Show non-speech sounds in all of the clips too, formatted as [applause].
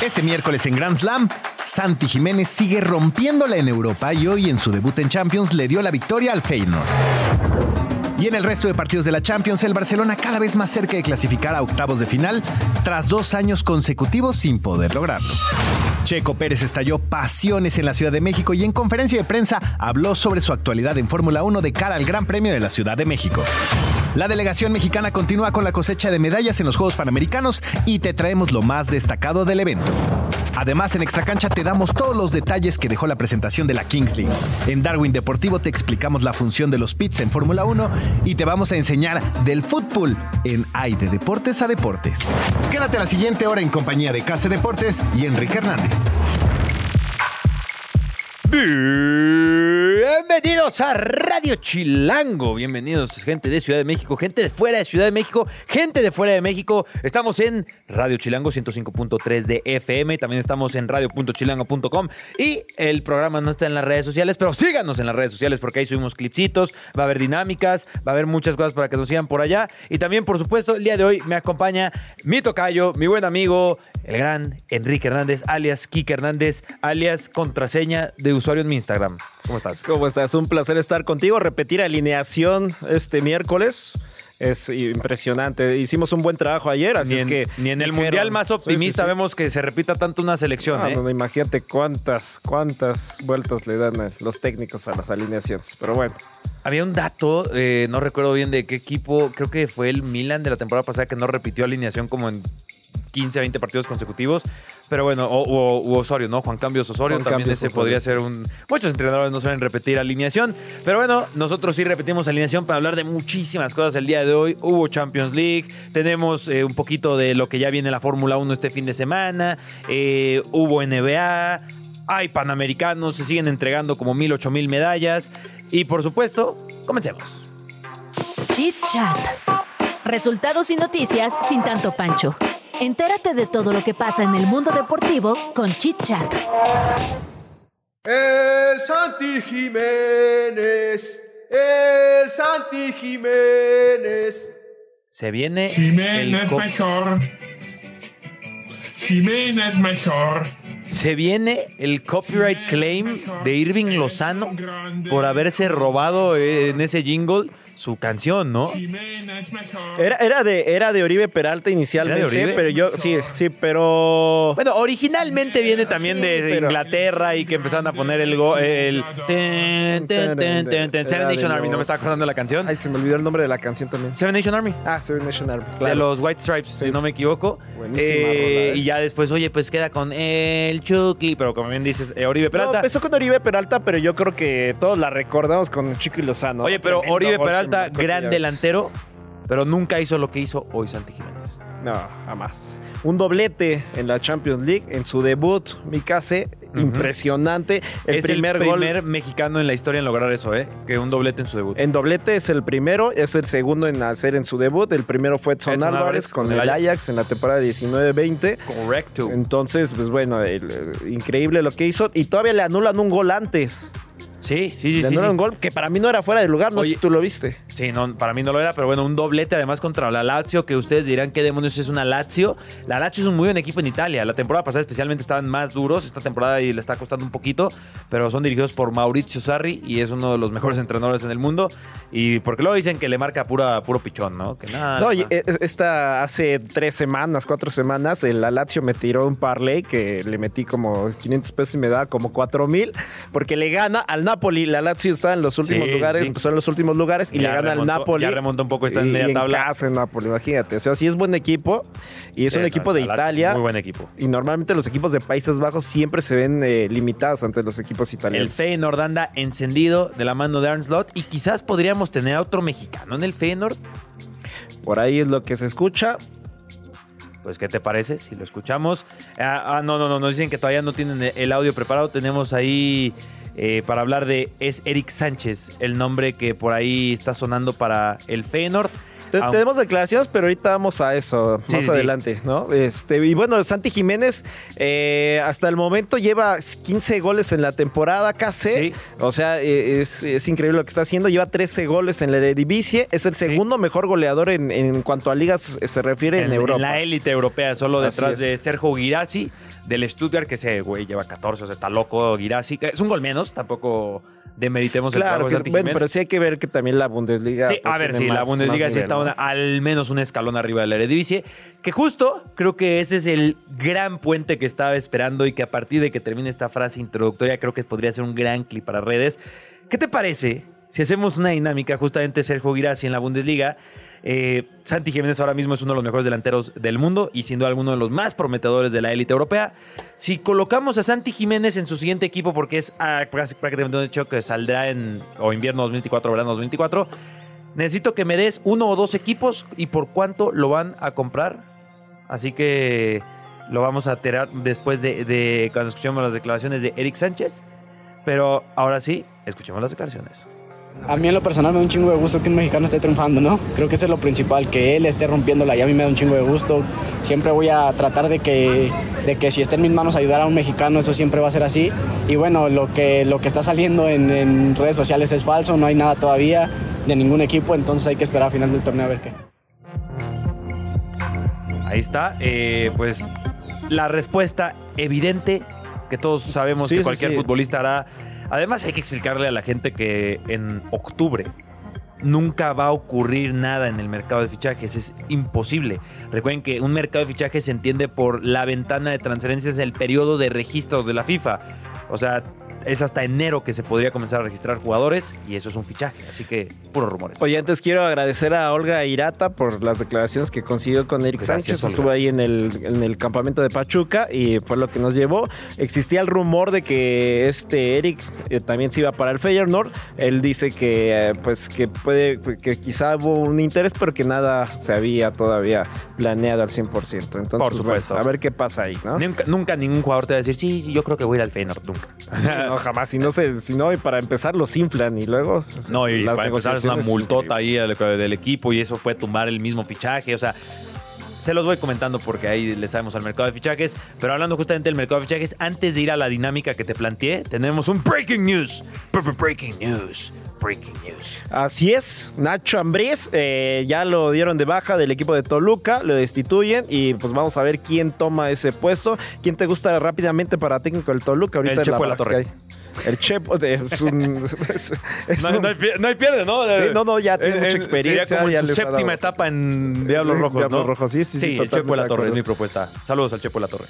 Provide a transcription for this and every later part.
Este miércoles en Grand Slam, Santi Jiménez sigue rompiéndola en Europa y hoy en su debut en Champions le dio la victoria al Feyenoord. Y en el resto de partidos de la Champions, el Barcelona cada vez más cerca de clasificar a octavos de final tras dos años consecutivos sin poder lograrlo. Checo Pérez estalló pasiones en la Ciudad de México y en conferencia de prensa habló sobre su actualidad en Fórmula 1 de cara al Gran Premio de la Ciudad de México. La delegación mexicana continúa con la cosecha de medallas en los Juegos Panamericanos y te traemos lo más destacado del evento. Además, en Extracancha te damos todos los detalles que dejó la presentación de la Kings League. En Darwin Deportivo te explicamos la función de los pits en Fórmula 1 y te vamos a enseñar del fútbol en Hay de Deportes a Deportes. Quédate a la siguiente hora en compañía de Case Deportes y Enrique Hernández. Bienvenidos a Radio Chilango. Bienvenidos, gente de Ciudad de México, gente de fuera de Ciudad de México, gente de fuera de México. Estamos en Radio Chilango 105.3 de FM. También estamos en radio.chilango.com. Y el programa no está en las redes sociales, pero síganos en las redes sociales porque ahí subimos clipsitos, va a haber dinámicas, va a haber muchas cosas para que nos sigan por allá. Y también, por supuesto, el día de hoy me acompaña mi tocayo, mi buen amigo, el gran Enrique Hernández, alias Kike Hernández, alias contraseña de usuario en mi Instagram. ¿Cómo estás? ¿Cómo estás? Un placer estar contigo. Repetir alineación este miércoles. Es impresionante. Hicimos un buen trabajo ayer, así Ni es en, que. ni en el dijeron- mundial más Sí, sí, optimista sí. vemos que se repita tanto una selección. Ah, ¿eh? no, no, imagínate cuántas, cuántas vueltas le dan los técnicos a las alineaciones. Pero bueno, Había un dato, eh, no recuerdo bien de qué equipo, creo que fue el Milan de la temporada pasada que no repitió alineación como en 15, 20 partidos consecutivos. Pero bueno, o, Osorio, ¿no? Juan Cambios Osorio, Juan también Cambios ese Osorio. podría ser un... Muchos entrenadores no suelen repetir alineación. Pero bueno, nosotros sí repetimos alineación para hablar de muchísimas cosas el día de hoy. Hubo Champions League, tenemos eh, un poquito de lo que ya viene la Fórmula 1 este fin de semana, eh, hubo NBA, hay Panamericanos, se siguen entregando como mil, ocho mil medallas. Y por supuesto, comencemos. Chit Chat. Resultados y noticias sin tanto pancho. Entérate de todo lo que pasa en el mundo deportivo con Chit Chat. El Santi Jiménez, el Santi Jiménez. Se viene el Jiménez mejor. Jiménez mejor. se viene el copyright claim de Irving Lozano por haberse robado en ese jingle su canción, ¿no? Era, era, de, era de Oribe Peralta inicialmente, ¿Era de Oribe? pero yo, sí, sí, pero. Bueno, originalmente viene también Sí, de, de pero- Inglaterra y que empezaron a poner el, go- el ten, ten, ten, ten, ten. Seven Nation Army, ¿no me está acordando la canción? Ay, se me olvidó el nombre de la canción también. Seven Nation Army. Ah, Seven Nation Army. De los White Stripes, si no me equivoco. Buenísima Eh, rola, ¿eh? Y ya después, oye, pues queda con el Chucky, pero como bien dices, eh, Oribe No, Peralta. empezó con Oribe Peralta, pero yo creo que todos la recordamos con Chico y Lozano. Oye, pero Oribe Peralta, gran delantero, pero nunca hizo lo que hizo hoy Santi Jiménez. No, jamás. Un doblete en la Champions League en su debut, Mikase, impresionante. El es primer, el gol primer mexicano en la historia en lograr eso, ¿eh? Que un doblete en su debut. en doblete es el primero, es el segundo en hacer en su debut. El primero fue Edson, Edson Álvarez, con con el Ajax. en la temporada 19-20. Correcto. Entonces, pues bueno, el- el- increíble lo que hizo. Y todavía le anulan un gol antes. Sí, sí, sí. le sí, un gol que para mí no era fuera de lugar, no Oye, sé si tú lo viste. Sí, no, para mí no lo era, pero bueno, un doblete además contra la Lazio, que ustedes dirán qué demonios es una Lazio. La Lazio es un muy buen equipo en Italia. La temporada pasada especialmente estaban más duros, esta temporada y le está costando un poquito, pero son dirigidos por Maurizio Sarri y es uno de los mejores entrenadores en el mundo. Y porque luego dicen que le marca pura, puro pichón, ¿no? Que nada. No, y nada. e- esta hace tres semanas, cuatro semanas, el Lazio me tiró un parlay que le metí como 500 pesos y me daba como 4 mil, porque le gana al Napoli. La Lazio está en los últimos Sí, lugares, sí. son los últimos lugares, y Ya le gana remontó- al Napoli. ya remonta un poco, está en media tabla. casa en Napoli, imagínate. O sea, sí es buen equipo, y es Sí, un equipo de Italia. Muy buen equipo. Y normalmente los equipos de Países Bajos siempre se ven eh, limitados ante los equipos El italianos. Feyenoord anda encendido de la mano de Arne Slot y quizás podríamos tener a otro mexicano en el Feyenoord. Por ahí es lo que se escucha. Pues, ¿qué te parece si lo escuchamos? Ah, ah, no, no, no, nos dicen que todavía no tienen el audio preparado. Tenemos ahí eh, para hablar de es Eric Sánchez, el nombre que por ahí está sonando para el Feyenoord. Te- tenemos declaraciones, pero ahorita vamos a eso Sí, más sí. adelante, ¿no? Este, y bueno, Santi Jiménez eh, hasta el momento lleva 15 goles en la temporada casi. Sí. O sea, eh, es, es increíble lo que está haciendo. Lleva 13 goles en la Eredivisie. Es el segundo mejor goleador en, en cuanto a ligas se refiere en, Europa. la élite europea, solo detrás de Sergio Girassi, del Stuttgart, que ese güey lleva 14, o sea, está loco Girassi. Es un gol menos, tampoco demeritemos el Claro, de que- bueno, pero sí hay que ver que también la Bundesliga. Sí, pues, a ver, sí, la Bundesliga sí está una- al menos un escalón arriba de la Eredivisie, que justo creo que ese es el gran puente que estaba esperando y que a partir de que termine esta frase introductoria creo que podría ser un gran clip para redes. ¿Qué te parece si hacemos una dinámica justamente Sergio Girassi en la Bundesliga? Eh, Santi Jiménez ahora mismo es uno de los mejores delanteros del mundo y siendo alguno de los más prometedores de la élite europea. Si colocamos a Santi Jiménez en su siguiente equipo, porque es ah, prácticamente un hecho que saldrá en o invierno 2024 o verano 2024, necesito que me des uno o dos equipos y por cuánto lo van a comprar. Así que lo vamos a tirar después de, de cuando escuchemos las declaraciones de Eric Sánchez. Pero ahora sí, escuchemos las declaraciones. A mí en lo personal me da un chingo de gusto que un mexicano esté triunfando, ¿no? Creo que eso es lo principal, que él esté rompiéndola y a mí me da un chingo de gusto. Siempre voy a tratar de que, de que si está en mis manos ayudar a un mexicano, eso siempre va a ser así. Y bueno, lo que, lo que está saliendo en, en redes sociales es falso, no hay nada todavía de ningún equipo, entonces hay que esperar a final del torneo a ver qué. Ahí está, eh, pues la respuesta evidente que todos sabemos Sí, que sí, cualquier sí. futbolista hará. Además hay que explicarle a la gente que en octubre nunca va a ocurrir nada en el mercado de fichajes, es imposible. Recuerden que un mercado de fichajes se entiende por la ventana de transferencias, el periodo de registros de la FIFA. O sea, es hasta enero que se podría comenzar a registrar jugadores y eso es un fichaje, así que puros rumores. Oye, antes quiero agradecer a Olga Irata por las declaraciones que consiguió con Eric Gracias, Sánchez. Olga. Estuvo ahí en el, en el campamento de Pachuca y fue lo que nos llevó. Existía el rumor de que este Eric eh, también se iba para el Feyenoord. Él dice que eh, pues que puede que quizá hubo un interés, pero que nada se había todavía planeado al 100%. Entonces, Por pues, bueno, supuesto. a ver qué pasa ahí, ¿no? Nunca, nunca ningún jugador te va a decir, sí, sí, yo creo que voy a ir al Feyenoord, nunca. [laughs] Sí, no, jamás. Si no, se, si no, y para empezar los inflan y luego. No, y para empezar es una multota ahí del, del equipo y eso fue tumbar el mismo fichaje. O sea, se los voy comentando porque ahí le sabemos al mercado de fichajes. Pero hablando justamente del mercado de fichajes, antes de ir a la dinámica que te planteé, tenemos un breaking news. Breaking news. Breaking news. Así es, Nacho Ambriz eh, ya lo dieron de baja del equipo de Toluca, lo destituyen y pues vamos a ver quién toma ese puesto. ¿Quién te gusta rápidamente para técnico del Toluca? Ahorita El Chepo de la Torre. El Chepo de, es un... [laughs] es- es No, un- no hay, no hay pierde, ¿no? Sí, no, no, ya tiene Eh, mucha eh, experiencia, Sería como ya en su séptima etapa en Diablos Sí, Rojos, Diablos ¿no? Rojos, sí, sí, sí, el Chepo de la Torre es mi propuesta. Saludos al Chepo de la Torre.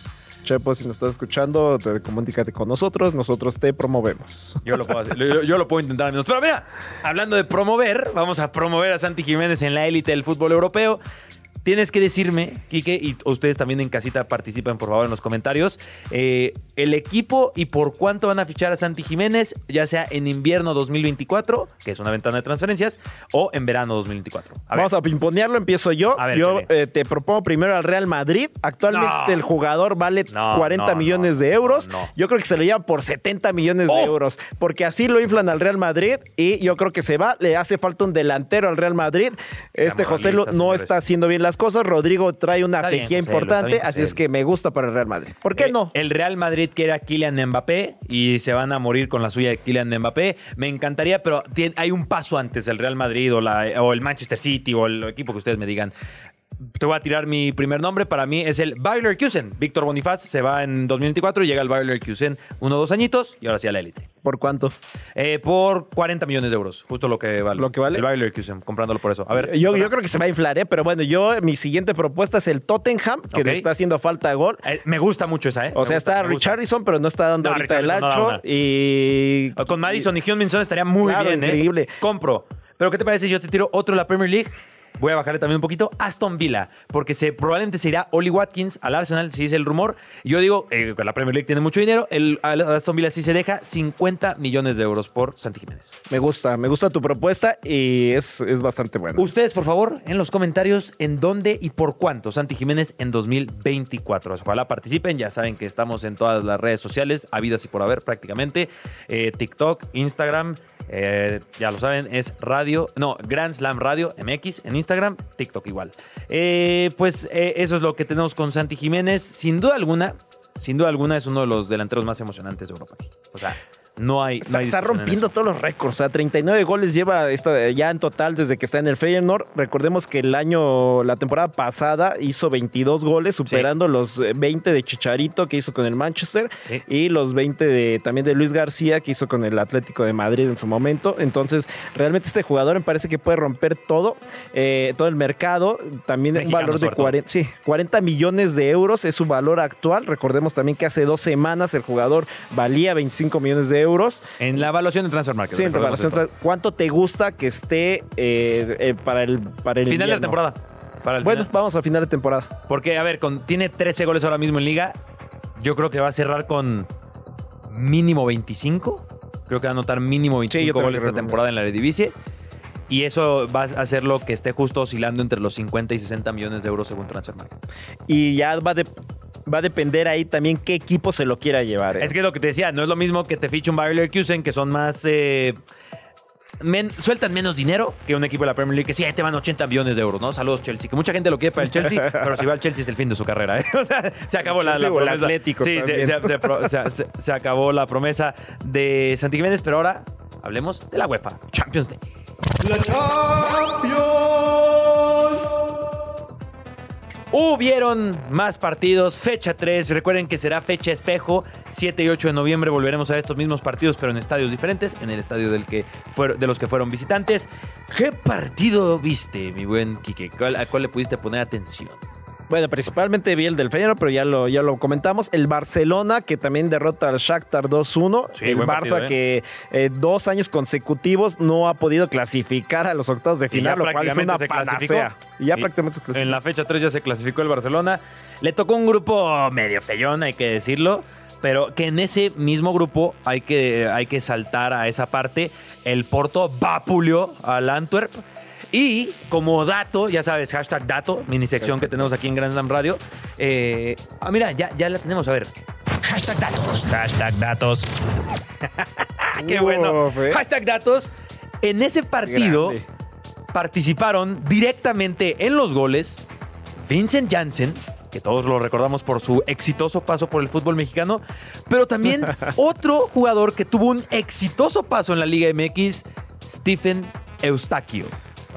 Chepo, si nos estás escuchando, te comunícate con nosotros, nosotros te promovemos. Yo lo puedo hacer. Yo, yo lo puedo intentar. Pero mira, hablando de promover, vamos a promover a Santi Jiménez en la élite del fútbol europeo. Tienes que decirme, Quique, y ustedes también en casita participen por favor en los comentarios, eh, el equipo y por cuánto van a fichar a Santi Jiménez, ya sea en invierno 2024, que es una ventana de transferencias, o en verano 2024. A Vamos a pimponearlo, empiezo yo. A ver, yo eh, te propongo primero al Real Madrid. Actualmente No. el jugador vale No, 40 no, millones de euros. Yo creo que se lo llevan por 70 millones de ¡Oh! euros. Porque así lo inflan al Real Madrid y yo creo que se va. Le hace falta un delantero al Real Madrid. este José no está haciendo bien las cosas. Rodrigo trae una Está sequía importante. bien, así es que me gusta para el Real Madrid. ¿Por qué Eh, no? El Real Madrid quiere a Kylian Mbappé y se van a morir con la suya de Kylian Mbappé. Me encantaría, pero hay un paso antes del Real Madrid o, la- o el Manchester City o el equipo que ustedes me digan. Te voy a tirar mi primer nombre. Para mí es el Bayer Leverkusen. Víctor Bonifaz se va en 2024 y llega al Bayer Leverkusen uno o dos añitos y ahora sí a la élite. ¿Por cuánto? Eh, por 40 millones de euros. Justo lo que vale. ¿Lo que vale? El Bayer Leverkusen, comprándolo por eso. A ver. Yo, yo creo que se va a inflar, ¿eh? Pero bueno, yo, mi siguiente propuesta es el Tottenham, que Ok. le está haciendo falta gol. Eh, me gusta mucho esa, ¿eh? O Me sea, gusta, está. Richarlison, pero no está dando No, ahorita el no una. y. Con Madison y Hyun Min Son estaría muy Claro, bien, ¿eh? increíble. Compro. Pero ¿qué te parece si yo te tiro otro de la Premier League? Voy a bajarle también un poquito, Aston Villa, porque se, probablemente se irá Oli Watkins al Arsenal, si es el rumor. Yo digo, eh, que la Premier League tiene mucho dinero, el Aston Villa sí se deja 50 millones de euros por Santi Jiménez. Me gusta, me gusta tu propuesta y es, es bastante buena. Ustedes, por favor, en los comentarios, en dónde y por cuánto Santi Jiménez en 2024. Ojalá participen. Ya saben que estamos en todas las redes sociales, habidas y por haber prácticamente. Eh, TikTok, Instagram, eh, ya lo saben, es radio, no, Grand Slam Radio MX en Instagram, TikTok igual. Eh, pues eh, eso es lo que tenemos con Santi Jiménez. Sin duda alguna, sin duda alguna es uno de los delanteros más emocionantes de Europa. O sea, no hay... no Está, hay rompiendo todos los récords. O sea, 39 goles lleva esta, ya en total desde que está en el Feyenoord. Recordemos que el año, la temporada pasada hizo 22 goles, superando los eh, 20 de Chicharito que hizo con el Manchester Sí. y los 20 de, también de Luis García que hizo con el Atlético de Madrid en su momento. Entonces, realmente este jugador me parece que puede romper todo, eh, todo el mercado. También un Mexicano, valor de sobre todo. 40, sí, 40 millones de euros es su valor actual. Recordemos también que hace dos semanas el jugador valía 25 millones de euros. En la evaluación de Transfer Market. Sí, en tra- ¿Cuánto te gusta que esté eh, eh, para el para el Final de la temporada. Para el Bueno, final. vamos a final de temporada. Porque, a ver, con, tiene 13 goles ahora mismo en liga. Yo creo que va a cerrar con mínimo 25. Creo que va a anotar mínimo 25 yo también goles esta temporada en la Eredivisie. Y eso va a hacer lo que esté justo oscilando entre los 50 y 60 millones de euros según Transfermarkt. Y ya va, de- va a depender ahí también qué equipo se lo quiera llevar. ¿eh? Es que es lo que te decía, no es lo mismo que te fiche un Bayer Leverkusen, que son más... eh, men- sueltan menos dinero que un equipo de la Premier League que sí, ahí te van 80 millones de euros, ¿no? Saludos Chelsea, que mucha gente lo quiere para el Chelsea, pero si va al Chelsea es el fin de su carrera, ¿eh? [laughs] O sea, se acabó la, promesa. Atlético Sí, se acabó la promesa de Santi Jiménez, pero ahora hablemos de la UEFA Champions League. La Champions. Hubieron más partidos, fecha 3, recuerden que será fecha espejo, 7 y 8 de noviembre volveremos a estos mismos partidos, pero en estadios diferentes, en el estadio del que de los que fueron visitantes. ¿Qué partido viste, mi buen Quique? ¿Cuál- ¿A cuál le pudiste poner atención? Bueno, principalmente vi el del Feyenoord, pero ya lo, ya lo comentamos. El Barcelona, que también derrota al Shakhtar 2-1. Sí, el Barça, partido, ¿eh? que eh, dos años consecutivos no ha podido clasificar a los octavos de final, lo cual es una panacea. Y ya prácticamente se clasificó. En la fecha 3 ya se clasificó el Barcelona. Le tocó un grupo medio feyón, hay que decirlo. Pero que en ese mismo grupo hay que, hay que saltar a esa parte. El Porto vapuleó al Antwerp. Y como dato, ya sabes, hashtag dato, mini sección que tenemos aquí en Grand Slam Radio. eh, ah, mira, ya, ya la tenemos, a ver. Hashtag datos. Hashtag datos. [laughs] Qué bueno. Uf, eh. Hashtag datos. En ese partido Grande. participaron directamente en los goles Vincent Janssen, que todos lo recordamos por su exitoso paso por el fútbol mexicano, pero también [laughs] otro jugador que tuvo un exitoso paso en la Liga MX, Stephen Eustaquio.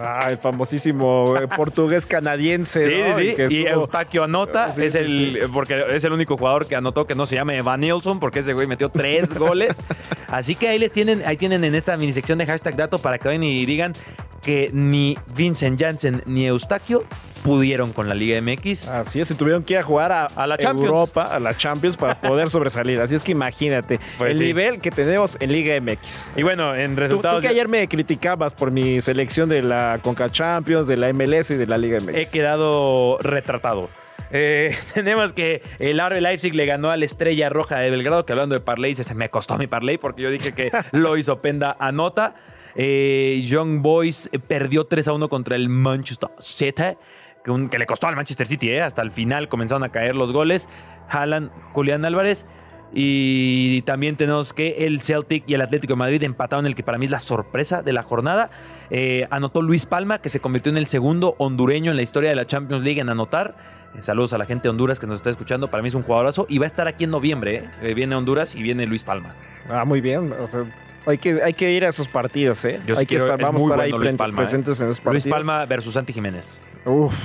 Ah, el famosísimo eh, portugués canadiense. Sí, ¿no? sí. Y estuvo- Eustaquio anota. Sí, es sí, el, sí. Porque es el único jugador que anotó que no se llame Van Nielsen, porque ese güey metió tres [laughs] goles. Así que ahí les tienen, ahí tienen en esta mini sección de hashtag dato para que vayan y digan que ni Vincent Janssen ni Eustaquio pudieron con la Liga MX. Así es, se tuvieron que ir a jugar a, A la Champions. Europa, a la Champions, para [laughs] poder sobresalir. Así es que imagínate Pues el sí. nivel que tenemos en Liga MX. Y bueno, en Tú, tú resultados que ayer me criticabas por mi selección de la Conca Champions, de la MLS y de la Liga MX. he quedado retratado. Eh, [laughs] tenemos que el RB Leipzig le ganó a la Estrella Roja de Belgrado, que hablando de parlay, se me costó mi parlay porque yo dije que [laughs] lo hizo Penda anota. Eh, Young Boys perdió 3 a 1 contra el Manchester City, que, le costó al Manchester City, eh, hasta el final comenzaron a caer los goles. Haaland, Julián Álvarez. Y también tenemos que el Celtic y el Atlético de Madrid empataron el que para mí es la sorpresa de la jornada. Eh, anotó Luis Palma, que se convirtió en el segundo hondureño en la historia de la Champions League en anotar. Eh, saludos a la gente de Honduras que nos está escuchando. Para mí es un jugadorazo y va a estar aquí en noviembre. viene Honduras y viene Luis Palma. Ah, muy bien. o sea, hay, que, hay que ir a esos partidos, ¿eh? Yo sí hay que quiero- estar, es vamos a estar bueno ahí Luis Palma, ¿eh? presentes en esos partidos. Luis Palma versus Santi Jiménez. Uf.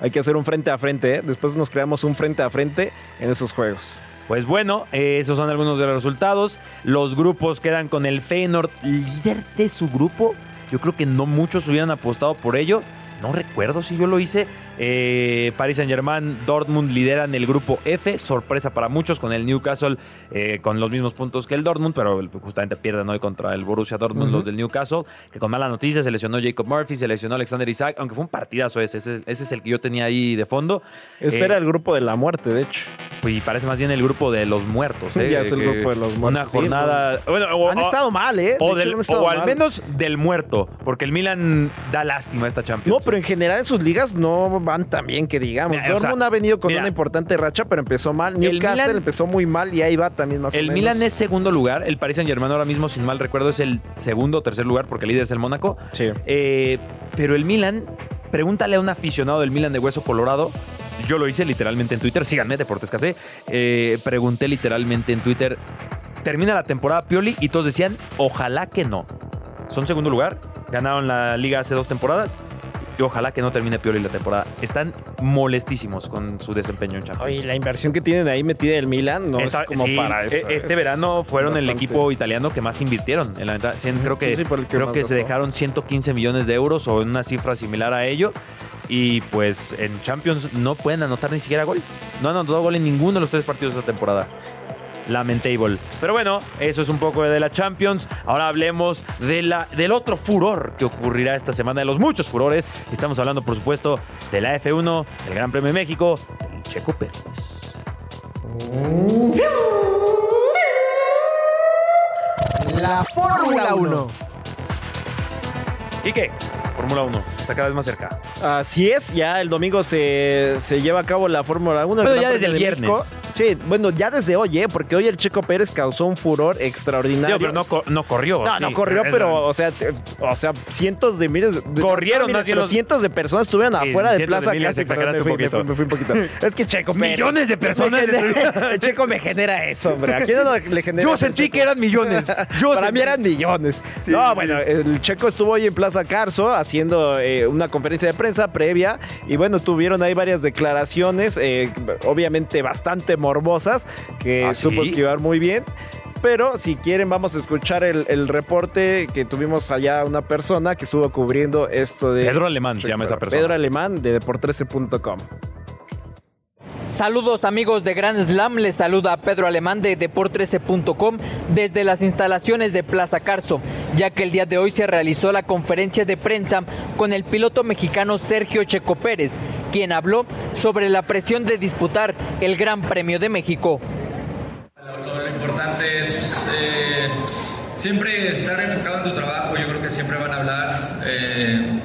Hay que hacer un frente a frente, ¿eh? Después nos creamos un frente a frente en esos juegos. Pues bueno, eh, esos son algunos de los resultados. Los grupos quedan con el Feyenoord líder de su grupo. Yo creo que no muchos hubieran apostado por ello. No recuerdo si yo lo hice. Eh, Paris Saint Germain, Dortmund lideran el grupo F. Sorpresa para muchos con el Newcastle eh, con los mismos puntos que el Dortmund, pero justamente pierden hoy contra el Borussia Dortmund los del Newcastle. Que con mala noticia se lesionó Jacob Murphy, se lesionó Alexander Isaac, aunque fue un partidazo ese. Ese, ese es el que yo tenía ahí de fondo. Este Eh, era el grupo de la muerte, de hecho. Y parece más bien el grupo de los muertos. [laughs] ¿eh? Ya es el Que grupo de los muertos, Una sí, jornada. bueno, o- Han o- estado mal, ¿eh? De O, del- o al mal. menos del muerto, porque el Milan da lástima a esta Champions. No, pero en general en sus ligas no van tan bien que digamos. Mira, o Dortmund sea, ha venido con mira. una importante racha, pero empezó mal. El Newcastle Milan- empezó muy mal y ahí va también más o El menos. Milan es segundo lugar, el Paris Saint Germain ahora mismo, sin mal recuerdo, es el segundo o tercer lugar, porque el líder es el Mónaco. Sí. Eh, pero el Milan, pregúntale a un aficionado del Milan de Hueso Colorado. Yo lo hice literalmente en Twitter. Síganme, Deportes Casé. Eh, pregunté literalmente en Twitter. Termina la temporada Pioli y todos decían, ojalá que no. Son segundo lugar. Ganaron la liga hace dos temporadas. Y ojalá que no termine Pioli la temporada. Están molestísimos con su desempeño en Champions. Oye, la inversión que tienen ahí metida el Milan no Esta- es como sí, para eso. e- Este es verano fueron el equipo italiano que más invirtieron. En la creo que, Sí, sí, por el que creo que se dejaron 115 millones de euros o una cifra similar a ello. Y pues en Champions no pueden anotar ni siquiera gol. No han anotado gol en ninguno de los tres partidos de esta temporada. Lamentable. Pero bueno, eso es un poco de la Champions. Ahora hablemos de la, del otro furor que ocurrirá esta semana, de los muchos furores. Estamos hablando, por supuesto, de la F1, del Gran Premio de México, el Checo Pérez. La Fórmula 1. ¿Y qué? Fórmula 1 está cada vez más cerca. Así es, ya el domingo se, se lleva a cabo la Fórmula 1. Pero ya desde el de México. Sí, bueno, ya desde hoy, ¿eh? Porque hoy el Checo Pérez causó un furor extraordinario. Digo, pero no, no corrió. No, sí. no corrió, Es- pero, o sea, te- o sea, cientos de miles. de- Corrieron no, miles, más bien pero los- cientos de personas estuvieron Sí, afuera de cientos de Plaza miles, me fui, me fui- me fui un poquito. [laughs] Es que Checo Pérez. Millones de personas. Me genera- [laughs] el Checo me genera eso, hombre. ¿A quién no le genera Yo sentí Checo? que eran millones. [laughs] Yo Para mí sentí- eran millones. no, bueno, el Checo estuvo hoy en Plaza Carso haciendo eh, una conferencia de prensa previa y bueno, tuvieron ahí varias declaraciones, eh, obviamente bastante morbosas, que ¿Ah, supo sí? esquivar muy bien. Pero si quieren vamos a escuchar el, el reporte que tuvimos allá una persona que estuvo cubriendo esto de... Pedro Alemán se llama esa persona. Pedro Alemán de Deport13.com. Saludos amigos de Grand Slam, les saluda Pedro Alemán de Deport13.com desde las instalaciones de Plaza Carso, ya que el día de hoy se realizó la conferencia de prensa con el piloto mexicano Sergio Checo Pérez, quien habló sobre la presión de disputar el Gran Premio de México. Lo, importante es eh, siempre estar enfocado en tu trabajo. Yo creo que siempre van a hablar eh,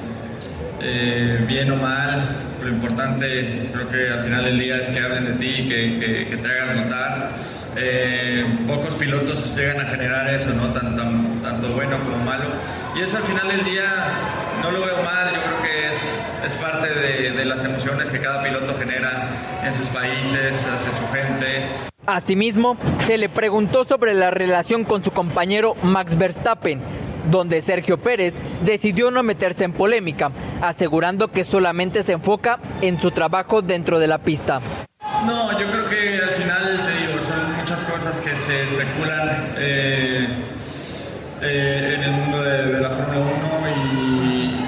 eh, bien o mal. Lo importante, creo que al final del día es que hablen de ti, que, que- que te hagan notar. Eh, pocos pilotos llegan a generar eso, ¿no? Tan, tan- tanto bueno como malo. Y eso al final del día no lo veo mal. Yo creo que es, es parte de, de las emociones que cada piloto genera en sus países, hacia su gente. Asimismo, se le preguntó sobre la relación con su compañero Max Verstappen, donde Sergio Pérez decidió no meterse en polémica, asegurando que solamente se enfoca en su trabajo dentro de la pista. No, yo creo que al final, te digo, son muchas cosas que se especulan eh, eh, en el mundo de, de la Fórmula 1 y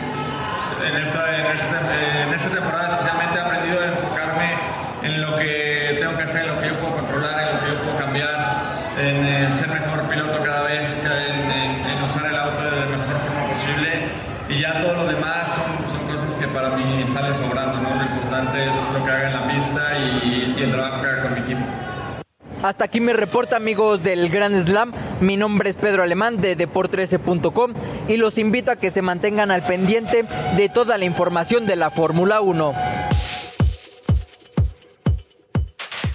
en esta, en, esta, en esta temporada especialmente he aprendido a enfocarme en lo que tengo que hacer, en lo que yo puedo controlar, en lo que yo puedo cambiar, en eh, ser mejor piloto cada vez, en, en- en usar el auto de la mejor forma posible y ya todo lo demás son, son cosas que para mí salen sobrando, ¿no? Lo importante es lo que haga en la pista y, y el trabajo que haga con mi equipo. Hasta aquí mi reporte amigos del Grand Slam. Mi nombre es Pedro Alemán de Deport13.com y los invito a que se mantengan al pendiente de toda la información de la Fórmula 1.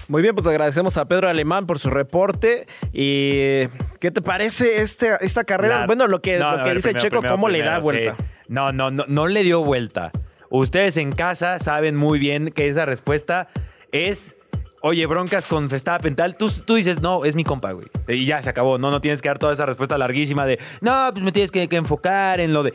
Muy bien, pues agradecemos a Pedro Alemán por su reporte. ¿Y qué te parece este, esta carrera? La- bueno, lo que, No, lo no, que a ver, dice primero, Checo, primero, ¿cómo le da vuelta? sí. No, no, no, no le dio vuelta. Ustedes en casa saben muy bien que esa respuesta es. Oye, broncas con Verstappen, tal. Tú, tú dices, no, es mi compa, güey. Y ya se acabó. No, no tienes que dar toda esa respuesta larguísima de, no, pues me tienes que, que enfocar en lo de.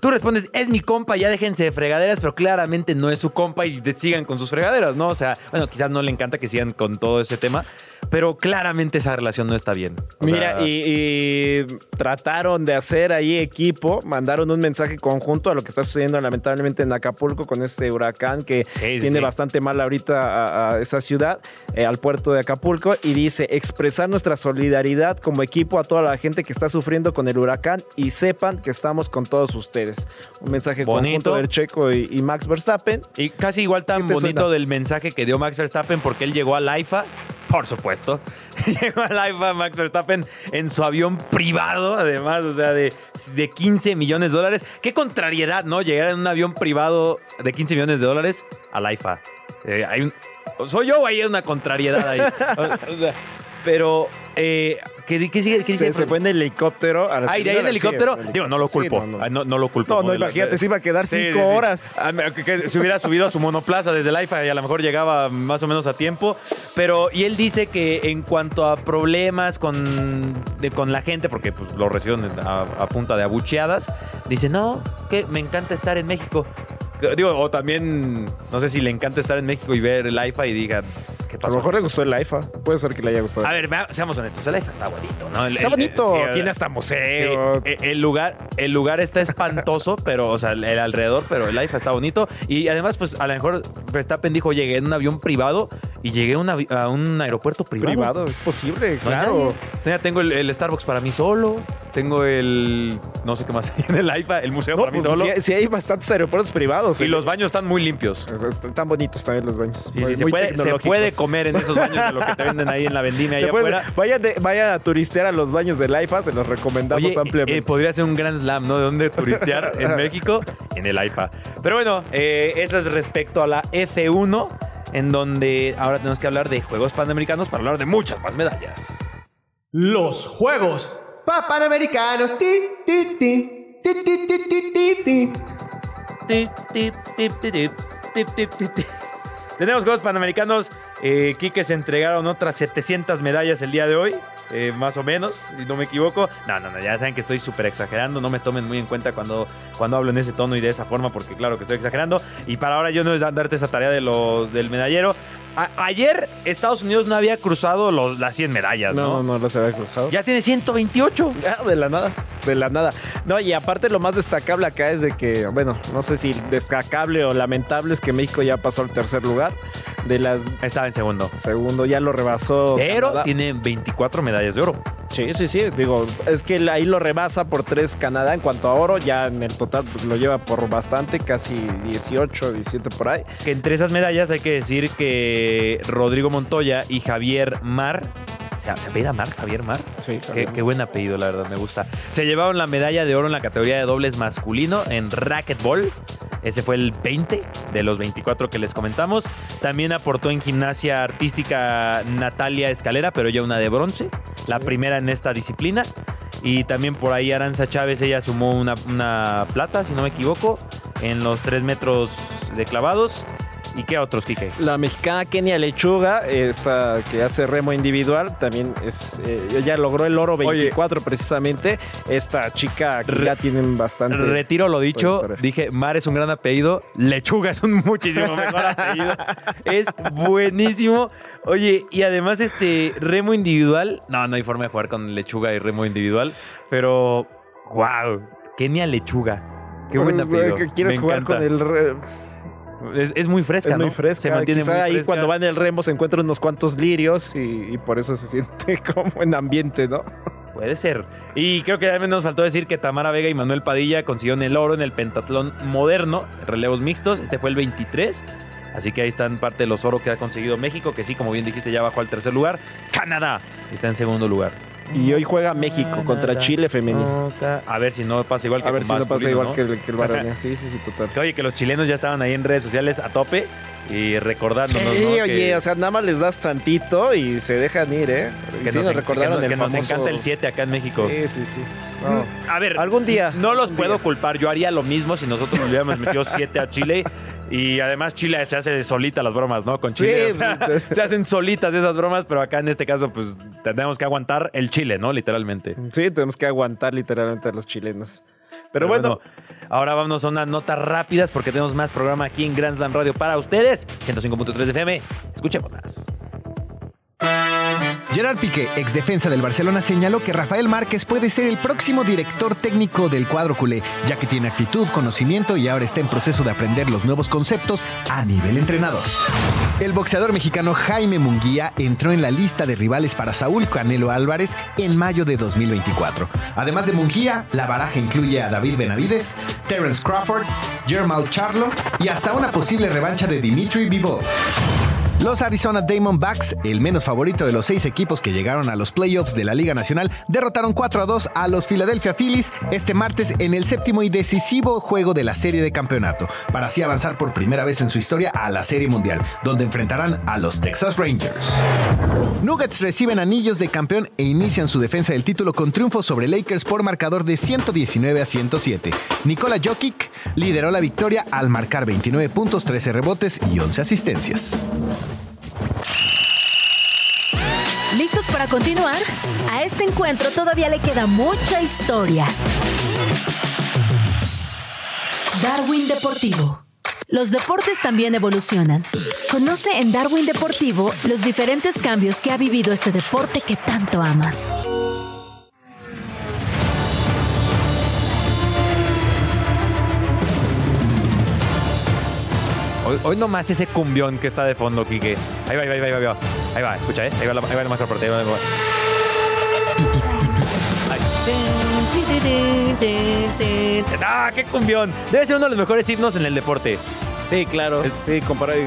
Tú respondes, es mi compa, ya déjense de fregaderas, pero claramente no es su compa y sigan con sus fregaderas, ¿no? O sea, bueno, quizás no le encanta que sigan con todo ese tema, pero claramente esa relación no está bien. O Mira, sea, y, y trataron de hacer ahí equipo, mandaron un mensaje conjunto a lo que está sucediendo lamentablemente en Acapulco con este huracán que sí, tiene sí. bastante mal ahorita a, a esa ciudad, eh, al puerto de Acapulco, y dice expresar nuestra solidaridad como equipo a toda la gente que está sufriendo con el huracán y sepan que estamos con todos ustedes. Un mensaje Bonito. del Checo y, y Max Verstappen. Y casi igual tan ¿Qué te bonito suena? del mensaje que dio Max Verstappen porque él llegó al IFA, por supuesto. [laughs] llegó al IFA Max Verstappen en su avión privado, además, o sea, de, de 15 millones de dólares. Qué contrariedad, ¿no? Llegar en un avión privado de 15 millones de dólares al IFA. Eh, hay un, ¿Soy yo o hay una contrariedad ahí? [laughs] O sea, pero, eh, ¿qué, qué sigue? ¿Qué Se, dice? se fue en helicóptero. a la Ay, de ahí en helicóptero. sí, Digo, no lo sí, culpo. no, no. Ah, No, no lo culpo. No, no, imagínate, se iba a quedar Sí, cinco horas. Ah, que- que se hubiera subido a su monoplaza desde el IFA y a lo mejor llegaba más o menos a tiempo. Pero, y él dice que en cuanto a problemas con, de- con la gente, porque pues, lo recibieron a, a punta de abucheadas, dice, no, que me encanta estar en México. Digo, o también, no sé si le encanta estar en México y ver el IFA y diga, ¿qué A lo mejor le gustó el IFA. Puede ser que le haya gustado. A ver, vea- seamos honestos, el IFA está bonito, ¿no? El- Está el- bonito. sí, Tiene hasta museo. E- el lugar, el lugar está espantoso, [laughs] pero, o sea, el, el alrededor, pero el IFA está bonito. Y además, pues, a lo mejor Verstappen dijo, llegué en un avión privado y llegué a, un avi- a un aeropuerto privado. Privado, es posible, No hay claro. nadie. Tengo el, el Starbucks para mí solo. Tengo el. No sé qué más [laughs] hay en el IFA, el museo No, para mí pues, solo. sí, sí hay bastantes aeropuertos privados. Y eh. los baños están muy limpios. Es- es- Están bonitos también los baños. Sí, muy, sí, se, muy puede, se tecnológicos. puede comer en esos baños de lo que te venden ahí en la vendimia allá afuera. Vaya, vaya a turistear a los baños del IFA, se los recomendamos ampliamente. Eh, podría ser un gran slam, ¿no? ¿De dónde turistear en [laughs] México? En el IFA. Pero bueno, eh, eso es respecto a la F1, en donde ahora tenemos que hablar de Juegos Panamericanos para hablar de muchas más medallas. Los Juegos Panamericanos. Tenemos Juegos Panamericanos eh, Quique se entregaron otras 700 medallas el día de hoy, eh, más o menos, si no me equivoco. No, no, no, ya saben que estoy súper exagerando. No me tomen muy en cuenta cuando, cuando hablo en ese tono y de esa forma, porque claro que estoy exagerando. Y para ahora yo no es darte esa tarea de lo, del medallero. Ayer Estados Unidos no había cruzado los, las 100 medallas, ¿no? no, no, los había cruzado. Ya tiene 128. Ya, de la nada, de la nada. No, y aparte lo más destacable acá es de que, bueno, no sé si destacable o lamentable es que México ya pasó al tercer lugar. De las Estaba en segundo. segundo ya lo rebasó. Pero Canadá. tiene 24 medallas de oro. Sí, sí, sí. Digo, es que ahí lo rebasa por tres Canadá en cuanto a oro. Ya en el total lo lleva por bastante, casi 18, 17 por ahí. Que entre esas medallas hay que decir que Rodrigo Montoya y Javier Mar. o sea, ¿Se apellida Mar? ¿Javier Mar? Sí, Qué, qué buen apellido, la verdad, me gusta. Se llevaron la medalla de oro en la categoría de dobles masculino en racquetball. Ese fue el 20 de los 24 que les comentamos. También aportó en gimnasia artística Natalia Escalera, pero ya una de bronce, la primera en esta disciplina. Y también por ahí Aranza Chávez, ella sumó una, una plata, si no me equivoco, en los 3 metros de clavados. ¿Y qué otros, Kike? La mexicana Kenia Lechuga, esta que hace remo individual, también es. eh, ella logró el oro 24 precisamente. Esta chica que Re- ya tienen bastante. Retiro lo dicho, dije, Mar es un gran apellido, Lechuga es un [laughs] muchísimo mejor apellido. Es buenísimo. Oye, y además este remo individual, no, no hay forma de jugar con Lechuga y remo individual, pero wow, Kenia Lechuga. Qué buen apellido. quieres Me jugar encanta. con el. Es, es muy fresca, es muy ¿no? fresca. Se mantiene Quizá muy ahí fresca. cuando va en el remo se encuentran unos cuantos lirios y, y por eso se siente [laughs] como en ambiente, ¿no? Puede ser. Y creo que también nos faltó decir que Tamara Vega y Manuel Padilla consiguieron el oro en el pentatlón moderno, relevos mixtos. Este fue el 23. Así que ahí están parte de los oro que ha conseguido México, que sí, como bien dijiste, ya bajó al tercer lugar. Canadá está en segundo lugar. Y hoy juega México contra Chile femenil. A ver si no pasa igual que A ver si no pasa igual ¿no? que el, que el varonil. [laughs] Sí, sí, sí, total. Que, Oye, que los chilenos ya estaban ahí en redes sociales a tope y recordándonos, Sí, ¿no? oye, que, o sea, nada más les das tantito y se dejan ir, ¿eh? Que sí nos, nos recordaron que nos- el que nos famoso- encanta el 7 acá en México. Sí, sí, sí. A ver, Algún día. No los puedo día. culpar. Yo haría lo mismo si nosotros nos hubiéramos metido 7 a Chile. Y además Chile se hace solita las bromas, ¿no? Con Chile. Sí, o sea, pues, [laughs] se hacen solitas esas bromas, pero acá en este caso, pues tenemos que aguantar el Chile, ¿no? Literalmente. Sí, tenemos que aguantar literalmente a los chilenos. Pero, bueno, ahora vámonos a unas notas rápidas porque tenemos más programa aquí en Grand Slam Radio para ustedes. 105.3 FM. Escuchémoslas. Gerard Piqué, ex defensa del Barcelona, señaló que Rafael Márquez puede ser el próximo director técnico del cuadro culé, ya que tiene actitud, conocimiento y ahora está en proceso de aprender los nuevos conceptos a nivel entrenador. El boxeador mexicano Jaime Munguía entró en la lista de rivales para Saúl Canelo Álvarez en mayo de 2024. Además de Munguía, la baraja incluye a David Benavides, Terence Crawford, Jermal Charlo y hasta una posible revancha de Dimitri Bivol. Los Arizona Diamondbacks, el menos favorito de los seis equipos que llegaron a los playoffs de la Liga Nacional, derrotaron 4 a 2 a los Philadelphia Phillies este martes en el séptimo y decisivo juego de la serie de campeonato, para así avanzar por primera vez en su historia a la Serie Mundial, donde enfrentarán a los Texas Rangers. Nuggets reciben anillos de campeón e inician su defensa del título con triunfo sobre Lakers por marcador de 119 a 107. Nikola Jokic lideró la victoria al marcar 29 puntos, 13 rebotes y 11 asistencias. ¿Listos para continuar? A este encuentro todavía le queda mucha historia. Darwin Deportivo. Los deportes también evolucionan. Conoce en Darwin Deportivo los diferentes cambios que ha vivido ese deporte que tanto amas. Hoy, hoy nomás ese cumbión que está de fondo, Kike. Ahí va, ahí va, ahí va, ahí va. Ahí va, escucha, ¿eh? Ahí va la, ahí va la parte. Ahí va, ahí va. Ahí. ¡Ah, qué cumbión! Debe ser uno de los mejores himnos en el deporte. Sí, claro. Sí, comparado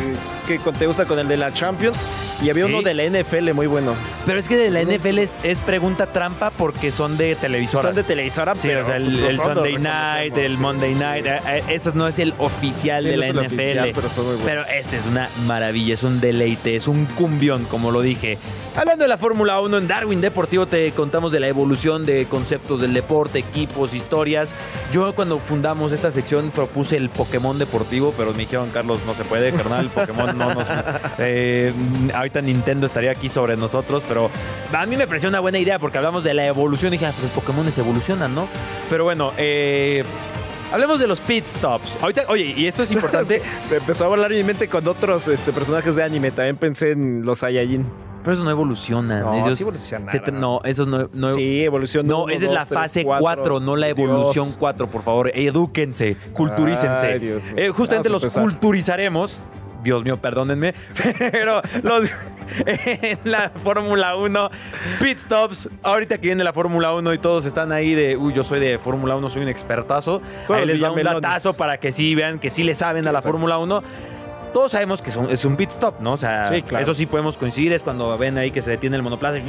que te gusta con el de la Champions. Y había Sí. uno de la NFL muy bueno. Pero es que de la NFL es, es pregunta trampa porque son de televisoras. Son de televisora, Sí, pero o sea, el, Sunday Night, el Monday sí, Night, eh, eh, ese no es el oficial de no la NFL. oficial, pero. Pero este es una maravilla, es un deleite, es un cumbión, como lo dije. Hablando de la Fórmula 1, en Darwin Deportivo te contamos de la evolución de conceptos del deporte, equipos, historias. Yo cuando fundamos esta sección propuse el Pokémon Deportivo, pero me dijeron, Carlos, no se puede, carnal, Pokémon no nos... [laughs] Eh, ahorita Nintendo estaría aquí sobre nosotros, pero a mí me pareció una buena idea porque hablamos de la evolución y dije, ah, pues los Pokémon evolucionan, ¿no? Pero bueno, eh... Hablemos de los pit stops. Ahorita, oye, y esto es importante. [laughs] Me empezó a volar en mi mente con otros este, personajes de anime. También pensé en los Saiyajin. Pero esos no evolucionan. No, Ellos sí se tra- no, esos no. no Sí, evolución No, uno, esa es la tres, fase cuatro. 4, no la evolución Dios. 4, por favor. Edúquense, culturícense. Ay, Dios mío. Eh, justamente los empezar. culturizaremos. Dios mío, perdónenme. [laughs] Pero los, en la Fórmula 1, pit stops. Ahorita que viene la Fórmula 1 y todos están ahí de, uy, yo soy de Fórmula 1, soy un expertazo. Ahí les da un datazo para que sí vean que sí le saben a la. Fórmula 1 todos sabemos que son- es un pit stop, ¿no? O sea, Sí, claro. eso sí podemos coincidir, es cuando ven ahí que se detiene el monoplaza y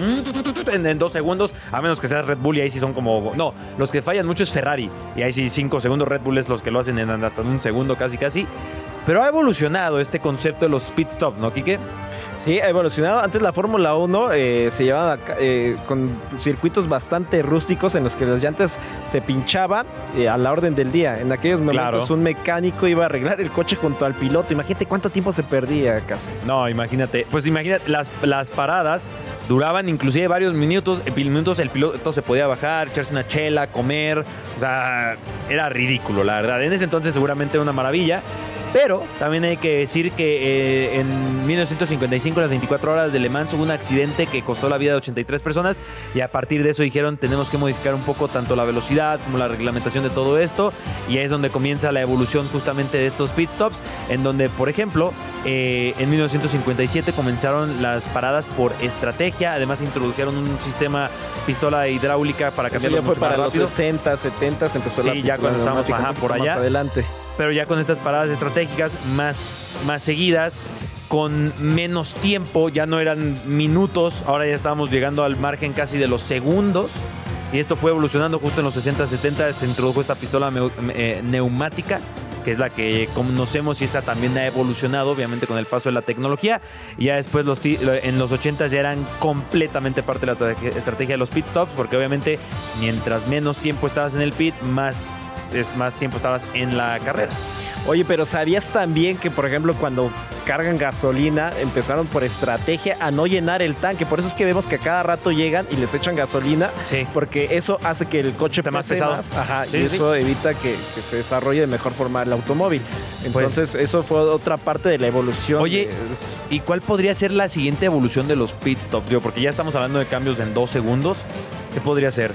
en, en dos segundos, a menos que seas Red Bull y ahí sí son como... No, los que fallan mucho es Ferrari y ahí sí cinco segundos Red Bull es los que lo hacen en hasta en un segundo casi casi. Pero ha evolucionado este concepto de los pit stop, ¿no, Quique? Sí, ha evolucionado. Antes la Fórmula 1 eh, se llevaba eh, con circuitos bastante rústicos en los que las llantas se pinchaban eh, a la orden del día. En aquellos momentos Claro. un mecánico iba a arreglar el coche junto al piloto. Imagínate cuánto tiempo se perdía casi. No, imagínate. Pues imagínate, las, las paradas duraban inclusive varios minutos. En minutos el piloto se podía bajar, echarse una chela, comer. O sea, era ridículo, la verdad. En ese entonces seguramente era una maravilla. Pero también hay que decir que eh, en 1955, las 24 horas de Le Mans, hubo un accidente que costó la vida de 83 personas. Y a partir de eso dijeron, tenemos que modificar un poco tanto la velocidad como la reglamentación de todo esto. Y ahí es donde comienza la evolución justamente de estos pit stops. En donde, por ejemplo, eh, en 1957 comenzaron las paradas por estrategia. Además, introdujeron un sistema pistola hidráulica para cambiar ya fue para los 60, 70, empezó Sí, la ya cuando ajá, por allá. Más adelante. Pero ya con estas paradas estratégicas más, más seguidas, con menos tiempo, ya no eran minutos, ahora ya estábamos llegando al margen casi de los segundos. Y esto fue evolucionando justo en los 60, 70, se introdujo esta pistola eh, neumática, que es la que conocemos y esta también ha evolucionado, obviamente con el paso de la tecnología. Y ya después en los 80 ya eran completamente parte de la estrategia de los pit stops, porque obviamente mientras menos tiempo estabas en el pit, más, es, más tiempo estabas en la carrera. Oye, pero ¿sabías también que, por ejemplo, cuando cargan gasolina, empezaron por estrategia a no llenar el tanque? Por eso es que vemos que a cada rato llegan y les echan gasolina, Sí. porque eso hace que el coche Esté más pesado. más, ajá, Sí, y sí. eso evita que, que se desarrolle de mejor forma el automóvil. Entonces, eso fue otra parte de la evolución. Oye, de- ¿y cuál podría ser la siguiente evolución de los pit stops? Digo, porque ya estamos hablando de cambios en dos segundos. ¿Qué podría ser?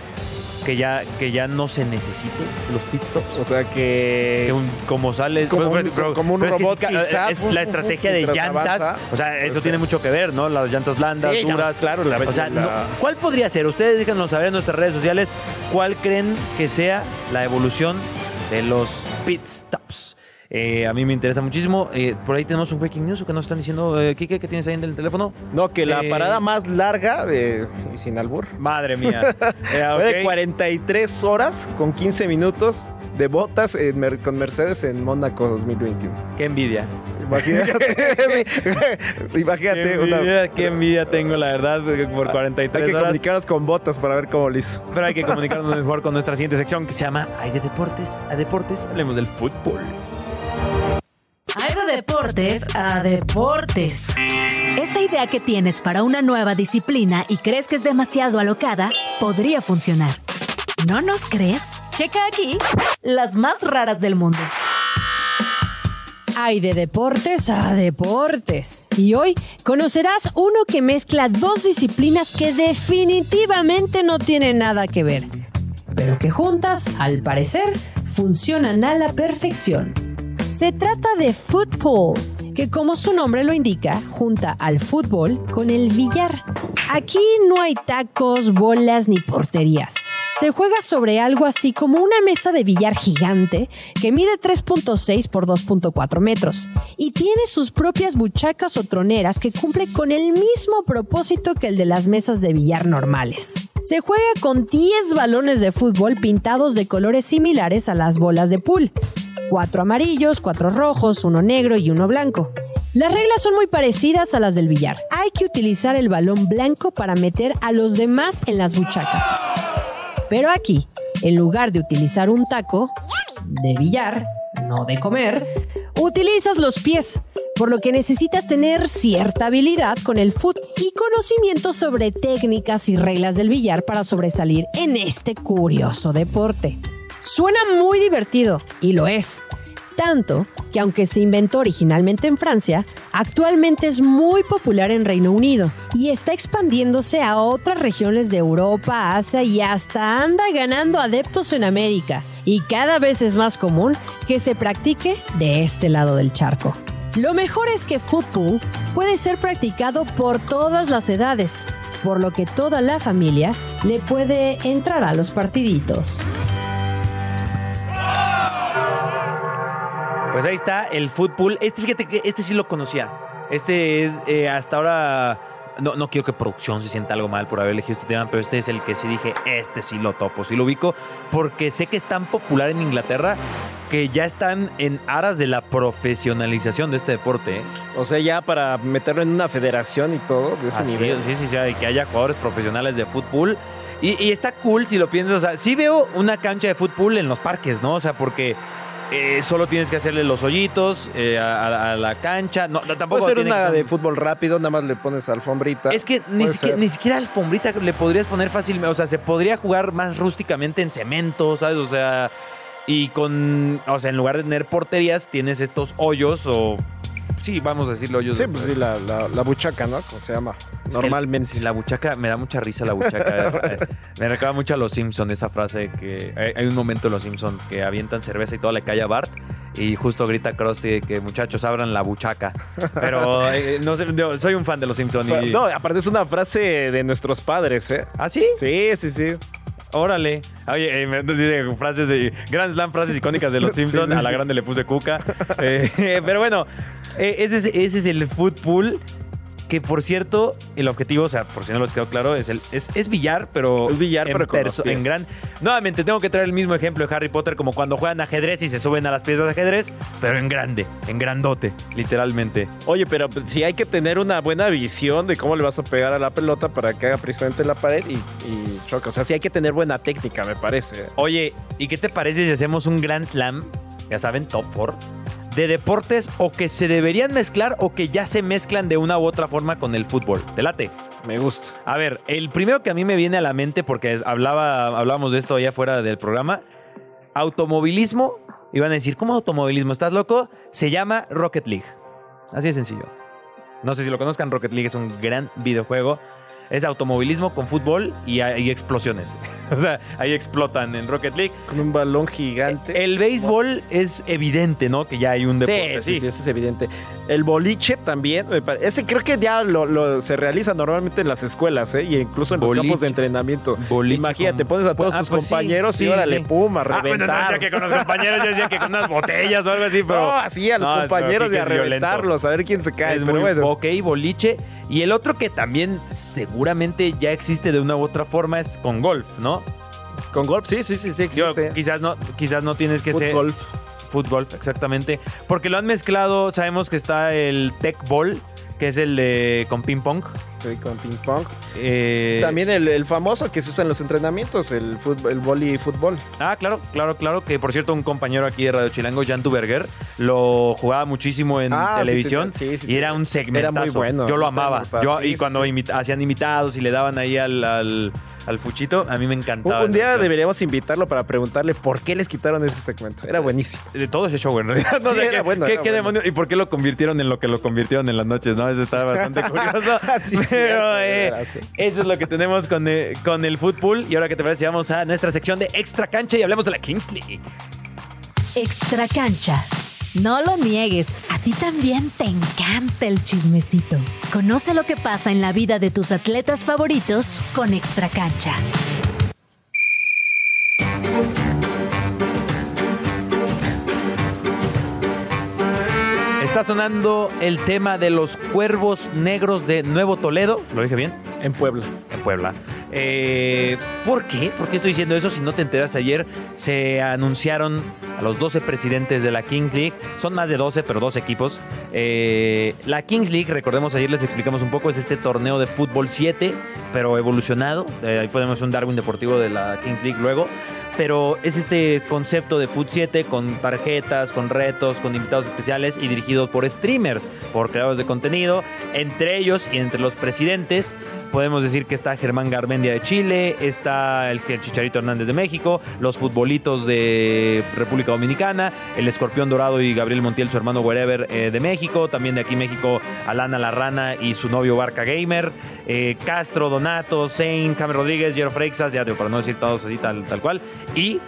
Que ya, que ya no se necesiten los pit stops. o sea que... Que un- como sale Como un- como un es que robot quizás, es la estrategia de llantas avanza. o sea eso O sea, tiene mucho que ver no las llantas blandas Sí, duras. claro, la- o sea la- no- cuál podría ser ustedes díganos saber en nuestras redes sociales cuál creen que sea la evolución de los pit stops Eh, a mí me interesa muchísimo. Eh, por ahí tenemos un breaking news que nos están diciendo. Eh, Kike, ¿qué tienes ahí en el teléfono? No, que la parada más larga, de, y sin albur, Madre mía. [laughs] De ok. 43 horas con 15 minutos de botas en con Mercedes en Mónaco 2021. Qué envidia. Imagínate, [laughs] sí, [laughs] imagínate Qué una- envidia, qué envidia tengo, la verdad, por 43 hay que horas. comunicarnos con botas para ver cómo lo hizo. Pero hay que comunicarnos mejor con nuestra siguiente sección que se llama Hay de Deportes. A Deportes, hablemos del fútbol. Hay de deportes a deportes. Esa idea que tienes para una nueva disciplina y crees que es demasiado alocada, podría funcionar. ¿No nos crees? Checa aquí las más raras del mundo. Hay de deportes a deportes. Y hoy conocerás uno que mezcla dos disciplinas que definitivamente no tienen nada que ver, pero que juntas, al parecer, funcionan a la perfección. Se trata de fútbol, que como su nombre lo indica, junta al fútbol con el billar. Aquí no hay tacos, bolas ni porterías. Se juega sobre algo así como una mesa de billar gigante que mide 3.6 por 2.4 metros y tiene sus propias buchacas o troneras que cumple con el mismo propósito que el de las mesas de billar normales. Se juega con 10 balones de fútbol pintados de colores similares a las bolas de pool. Cuatro amarillos, cuatro rojos, uno negro y uno blanco. Las reglas son muy parecidas a las del billar. Hay que utilizar el balón blanco para meter a los demás en las buchacas. Pero aquí, en lugar de utilizar un taco de billar, no de comer, utilizas los pies, por lo que necesitas tener cierta habilidad con el foot y conocimiento sobre técnicas y reglas del billar para sobresalir en este curioso deporte. Suena muy divertido, y lo es. Tanto que aunque se inventó originalmente en Francia, actualmente es muy popular en Reino Unido y está expandiéndose a otras regiones de Europa, Asia y hasta anda ganando adeptos en América. Y cada vez es más común que se practique de este lado del charco. Lo mejor es que fútbol puede ser practicado por todas las edades, por lo que toda la familia le puede entrar a los partiditos. Pues ahí está el fútbol. Este, fíjate que este sí lo conocía. Este es eh, hasta ahora. No, no quiero que producción se sienta algo mal por haber elegido este tema, pero este es el que sí dije, este sí lo topo, sí lo ubico, porque sé que es tan popular en Inglaterra que ya están en aras de la profesionalización de este deporte. ¿eh? O sea, ya para meterlo en una federación y todo, de ese Así nivel. es, sí, sí, sí, que haya jugadores profesionales de fútbol. Y, y está cool si lo piensas. O sea, sí veo una cancha de fútbol en los parques, ¿no? O sea, porque eh, solo tienes que hacerle los hoyitos eh, a, la cancha. No, no, tampoco Puede ser una de fútbol rápido, nada más le pones alfombrita. Es que ni siquiera, ni siquiera alfombrita le podrías poner fácilmente. O sea, se podría jugar más rústicamente en cemento, ¿sabes? O sea, y con. O sea, en lugar de tener porterías, tienes estos hoyos o. Sí, vamos a decirlo hoyos. Sí, pues sí, la, la, la buchaca, ¿no? Como se llama. Es que Normalmente. sí, la buchaca, me da mucha risa la buchaca. Eh, [laughs] me recuerda mucho a los Simpsons esa frase que hay, hay un momento en los Simpsons que avientan cerveza y todo le cae a Bart y justo grita Krusty que muchachos abran la buchaca. Pero eh, no sé, yo soy un fan de los Simpsons y No, aparte es una frase de nuestros padres, ¿eh? ¿Ah, sí? Sí, sí, sí. Órale. Oye, eh, me dice frases de Grand Slam, frases icónicas de los [laughs] Simpsons. Sí, sí, a la grande le puse cuca. Eh, [laughs] pero bueno, eh, ese, es, ese es el fútbol. Que por cierto, el objetivo, o sea, por si no les quedó claro, es el es, es billar, pero. Es billar, en pero con los perso- pies. en gran. Nuevamente, tengo que traer el mismo ejemplo de Harry Potter, como cuando juegan ajedrez y se suben a las piezas de ajedrez, pero en grande, en grandote, literalmente. Oye, pero sí hay que tener una buena visión de cómo le vas a pegar a la pelota para que haga precisamente la pared y, y choque. O sea, sí hay que tener buena técnica, me parece. Oye, ¿y qué te parece si hacemos un Grand Slam? Ya saben, top 4. De deportes o que se deberían mezclar o que ya se mezclan de una u otra forma con el fútbol. ¿Te late? Me gusta. A ver, el primero que a mí me viene a la mente, porque hablaba, hablábamos de esto allá fuera del programa, automovilismo. Iban a decir, ¿cómo automovilismo? ¿Estás loco? Se llama Rocket League. Así de sencillo. No sé si lo conozcan, Rocket League es un gran videojuego. Es automovilismo con fútbol y hay explosiones. [laughs] o sea, ahí explotan en Rocket League. Con un balón gigante. El béisbol es evidente, ¿no? Que ya hay un deporte. Sí, sí, sí, eso es evidente. El boliche también. Ese creo que ya lo, se realiza normalmente en las escuelas, ¿eh? Y incluso en los campos de entrenamiento. Imagínate, pones a todos ah, tus pues compañeros y órale, pum, a reventar. Ah, bueno, no decía que con los compañeros, yo decía que con unas botellas o algo así, pero. [laughs] No, así a los compañeros y a reventarlos, a ver quién se cae. Es muy, Ok, boliche. Y el otro que también seguramente ya existe de una u otra forma es con golf, ¿no? Con golf, sí, sí, sí, sí existe. quizás, no, quizás no tienes que ser... Golf. Fútbol, exactamente. Porque lo han mezclado, sabemos que está el Tech Ball, que es el de con ping pong. Sí, con ping pong. Eh, También el, famoso que se usa en los entrenamientos, el, fútbol, el volley fútbol. Ah, claro, claro, claro. Que por cierto, un compañero aquí de Radio Chilango, Jan Duberger, lo jugaba muchísimo en ah, televisión y era un segmento. Era muy bueno. Yo lo amaba. Yo, y cuando hacían invitados y le daban ahí al al Fuchito, a mí me encantaba. Un, día deberíamos invitarlo para preguntarle por qué les quitaron ese segmento. Era buenísimo. De todo ese show, en realidad. [laughs] No sé qué, bueno, qué, demonio y por qué lo convirtieron en lo que lo convirtieron en las noches, ¿no? Eso estaba bastante [laughs] curioso. Pero [laughs] eh, eso es lo que tenemos con, eh, con el fútbol. Y ahora que te parece, vamos a nuestra sección de Extra Cancha y hablemos de la Kings League. Extra Cancha no lo niegues, a ti también te encanta el chismecito. Conoce lo que pasa en la vida de tus atletas favoritos con Extra Cancha. Está sonando el tema de los cuervos negros de Nuevo Toledo. ¿Lo dije bien? En Puebla. En Puebla. Eh, ¿Por qué? ¿Por qué estoy diciendo eso? Si no te enteraste ayer, se anunciaron a los 12 presidentes de la Kings League. Son más de 12, pero dos equipos. Eh, la Kings League, recordemos, ayer les explicamos un poco, es este torneo de fútbol 7, pero evolucionado. Eh, ahí podemos un Darwin deportivo de la Kings League luego pero es este concepto de Food 7 con tarjetas, con retos, con invitados especiales y dirigido por streamers, por creadores de contenido. Entre ellos y entre los presidentes podemos decir que está Germán Garmendia de Chile, está el, Chicharito Hernández de México, los futbolitos de República Dominicana, el Escorpión Dorado y Gabriel Montiel, su hermano Wherever eh, de México, también de aquí México, Alana La Rana y su novio Barca Gamer, eh, Castro, Donato, Zane, Jaime Rodríguez, Jero Freixas, ya digo, para no decir todos así tal cual, y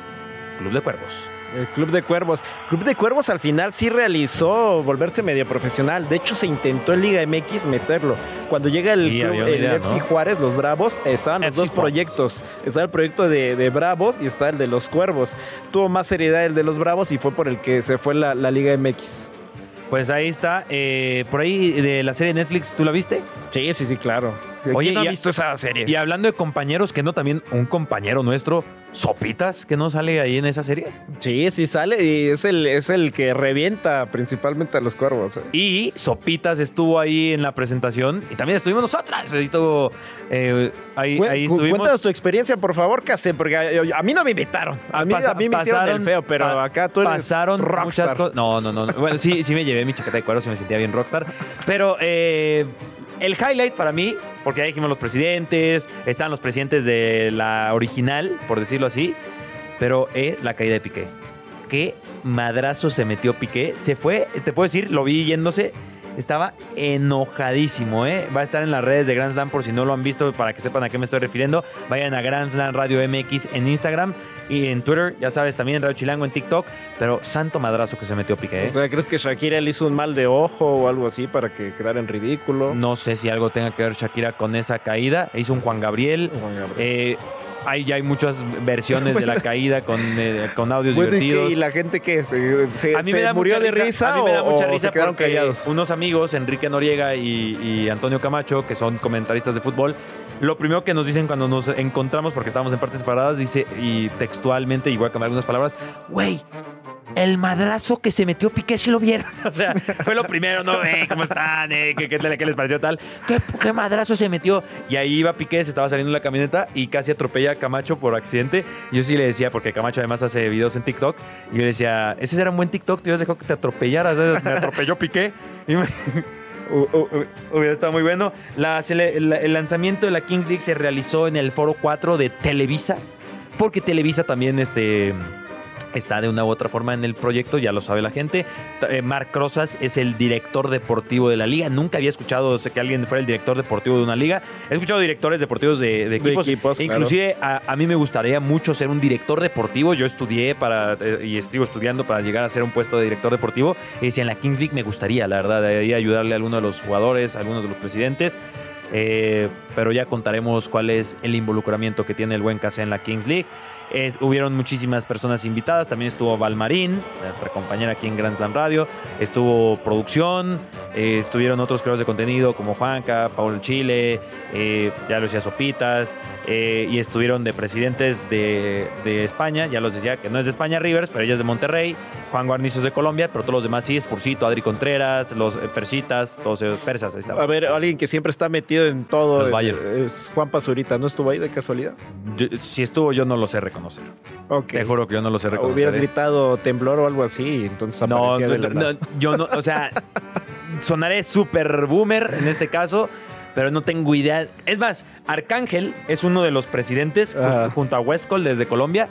Club de Cuervos. El Club de Cuervos. Club de Cuervos al final sí realizó volverse medio profesional. De hecho, se intentó en Liga MX meterlo. Cuando llega el, FC Juárez, los Bravos, estaban los dos proyectos. Está el proyecto de, Bravos y está el de los Cuervos. Tuvo más seriedad el de los Bravos y fue por el que se fue la, la Liga MX. Pues ahí está. Eh, por ahí de la serie Netflix, ¿tú la viste? Sí, sí, sí, claro. Oye, ¿quién ha visto esa serie? Y hablando de compañeros, que no también un compañero nuestro, Sopitas, que no sale ahí en esa serie. Sí, sí sale y es el, es el que revienta principalmente a los cuervos. ¿eh? Y Sopitas estuvo ahí en la presentación y también estuvimos nosotras. Estuvo, eh, ahí, ahí estuvimos. Cuéntanos tu experiencia, por favor, Case, porque a, mí no me invitaron. A mí, a mí me hicieron el feo, pero acá tú eres pasaron rockstar. muchas cosas. No, no, no. Bueno, sí, sí me llevé mi chaqueta de cuero, y me sentía bien rockstar. Pero eh, el highlight para mí, porque ya dijimos los presidentes, están los presidentes de la original, por decirlo así, pero eh, la caída de Piqué. Qué madrazo se metió Piqué. Se fue, te puedo decir, lo vi yéndose estaba enojadísimo, ¿eh? Va a estar en las redes de Grand Slam por si no lo han visto, para que sepan a qué me estoy refiriendo. Vayan a Grand Slam Radio MX en Instagram y en Twitter, ya sabes, también en Radio Chilango en TikTok. Pero santo madrazo que se metió Piqué, ¿eh? O sea, ¿crees que Shakira le hizo un mal de ojo o algo así para que quedara en ridículo? No sé si algo tenga que ver Shakira con esa caída. Hizo un Juan Gabriel. Juan Gabriel. Eh, hay, ya hay muchas versiones de la caída con, eh, con audios divertidos. ¿Y, la gente que se, a mí me da murió de risa? A mí me da mucha risa callados. unos amigos, Enrique Noriega y, Antonio Camacho, que son comentaristas de fútbol, lo primero que nos dicen cuando nos encontramos, porque estábamos en partes separadas, dice, y textualmente, igual voy a cambiar algunas palabras, güey, el madrazo que se metió Piqué, si lo vieron. [laughs] O sea, fue lo primero, ¿no? Eh, ¿Cómo están? Eh, ¿qué, les pareció tal? ¿Qué, ¿Qué madrazo se metió? Y ahí iba Piqué, se estaba saliendo en la camioneta y casi atropella a Camacho por accidente. Yo sí le decía, porque Camacho además hace videos en TikTok, y yo le decía, ese era un buen TikTok, te hubieras dejado que te atropellaras. Me atropelló Piqué. Y me- [laughs] Hu- hu- Hubiera estado muy bueno. El lanzamiento de la Kings League se realizó en el Foro 4 de Televisa, porque Televisa también este, está de una u otra forma en el proyecto, ya lo sabe la gente. Eh, Marc Rosas es el director deportivo de la liga. Nunca había escuchado sé, que alguien fuera el director deportivo de una liga. He escuchado directores deportivos de, de equipos. equipos, claro. Inclusive a, a mí me gustaría mucho ser un director deportivo. Yo estudié para eh, y estoy estudiando para llegar a ser un puesto de director deportivo. Y decía, en la Kings League me gustaría, la verdad, de ahí ayudarle a alguno de los jugadores, a algunos de los presidentes. Eh, pero ya contaremos cuál es el involucramiento que tiene el buen Casé en la Kings League. Es- hubieron muchísimas personas invitadas. También estuvo Valmarín, nuestra compañera aquí en Grand Slam Radio. Estuvo producción. eh, estuvieron otros creadores de contenido como Juanca, Paul Chile, eh, ya lo decía Sopitas. eh, y estuvieron de presidentes de, de España. Ya los decía que no es de España Rivers, pero ella es de Monterrey. Juan Guarnizos de Colombia, pero todos los demás sí. Spurcito, Adri Contreras, los persitas, todos ellos persas. Ahí. A ver, alguien que siempre está metido en todo Los es Juan Pazurita. ¿No estuvo ahí de casualidad? Yo- si estuvo, yo no lo sé reconocer. Ok. Te juro que yo no lo sé reconocer. Hubieras ¿eh? gritado temblor o algo así, entonces No, no, de la no, nada. yo no, o sea, [laughs] sonaré súper boomer en este caso, pero no tengo idea. Es más, Arcángel es uno de los presidentes junto a Westcol desde Colombia.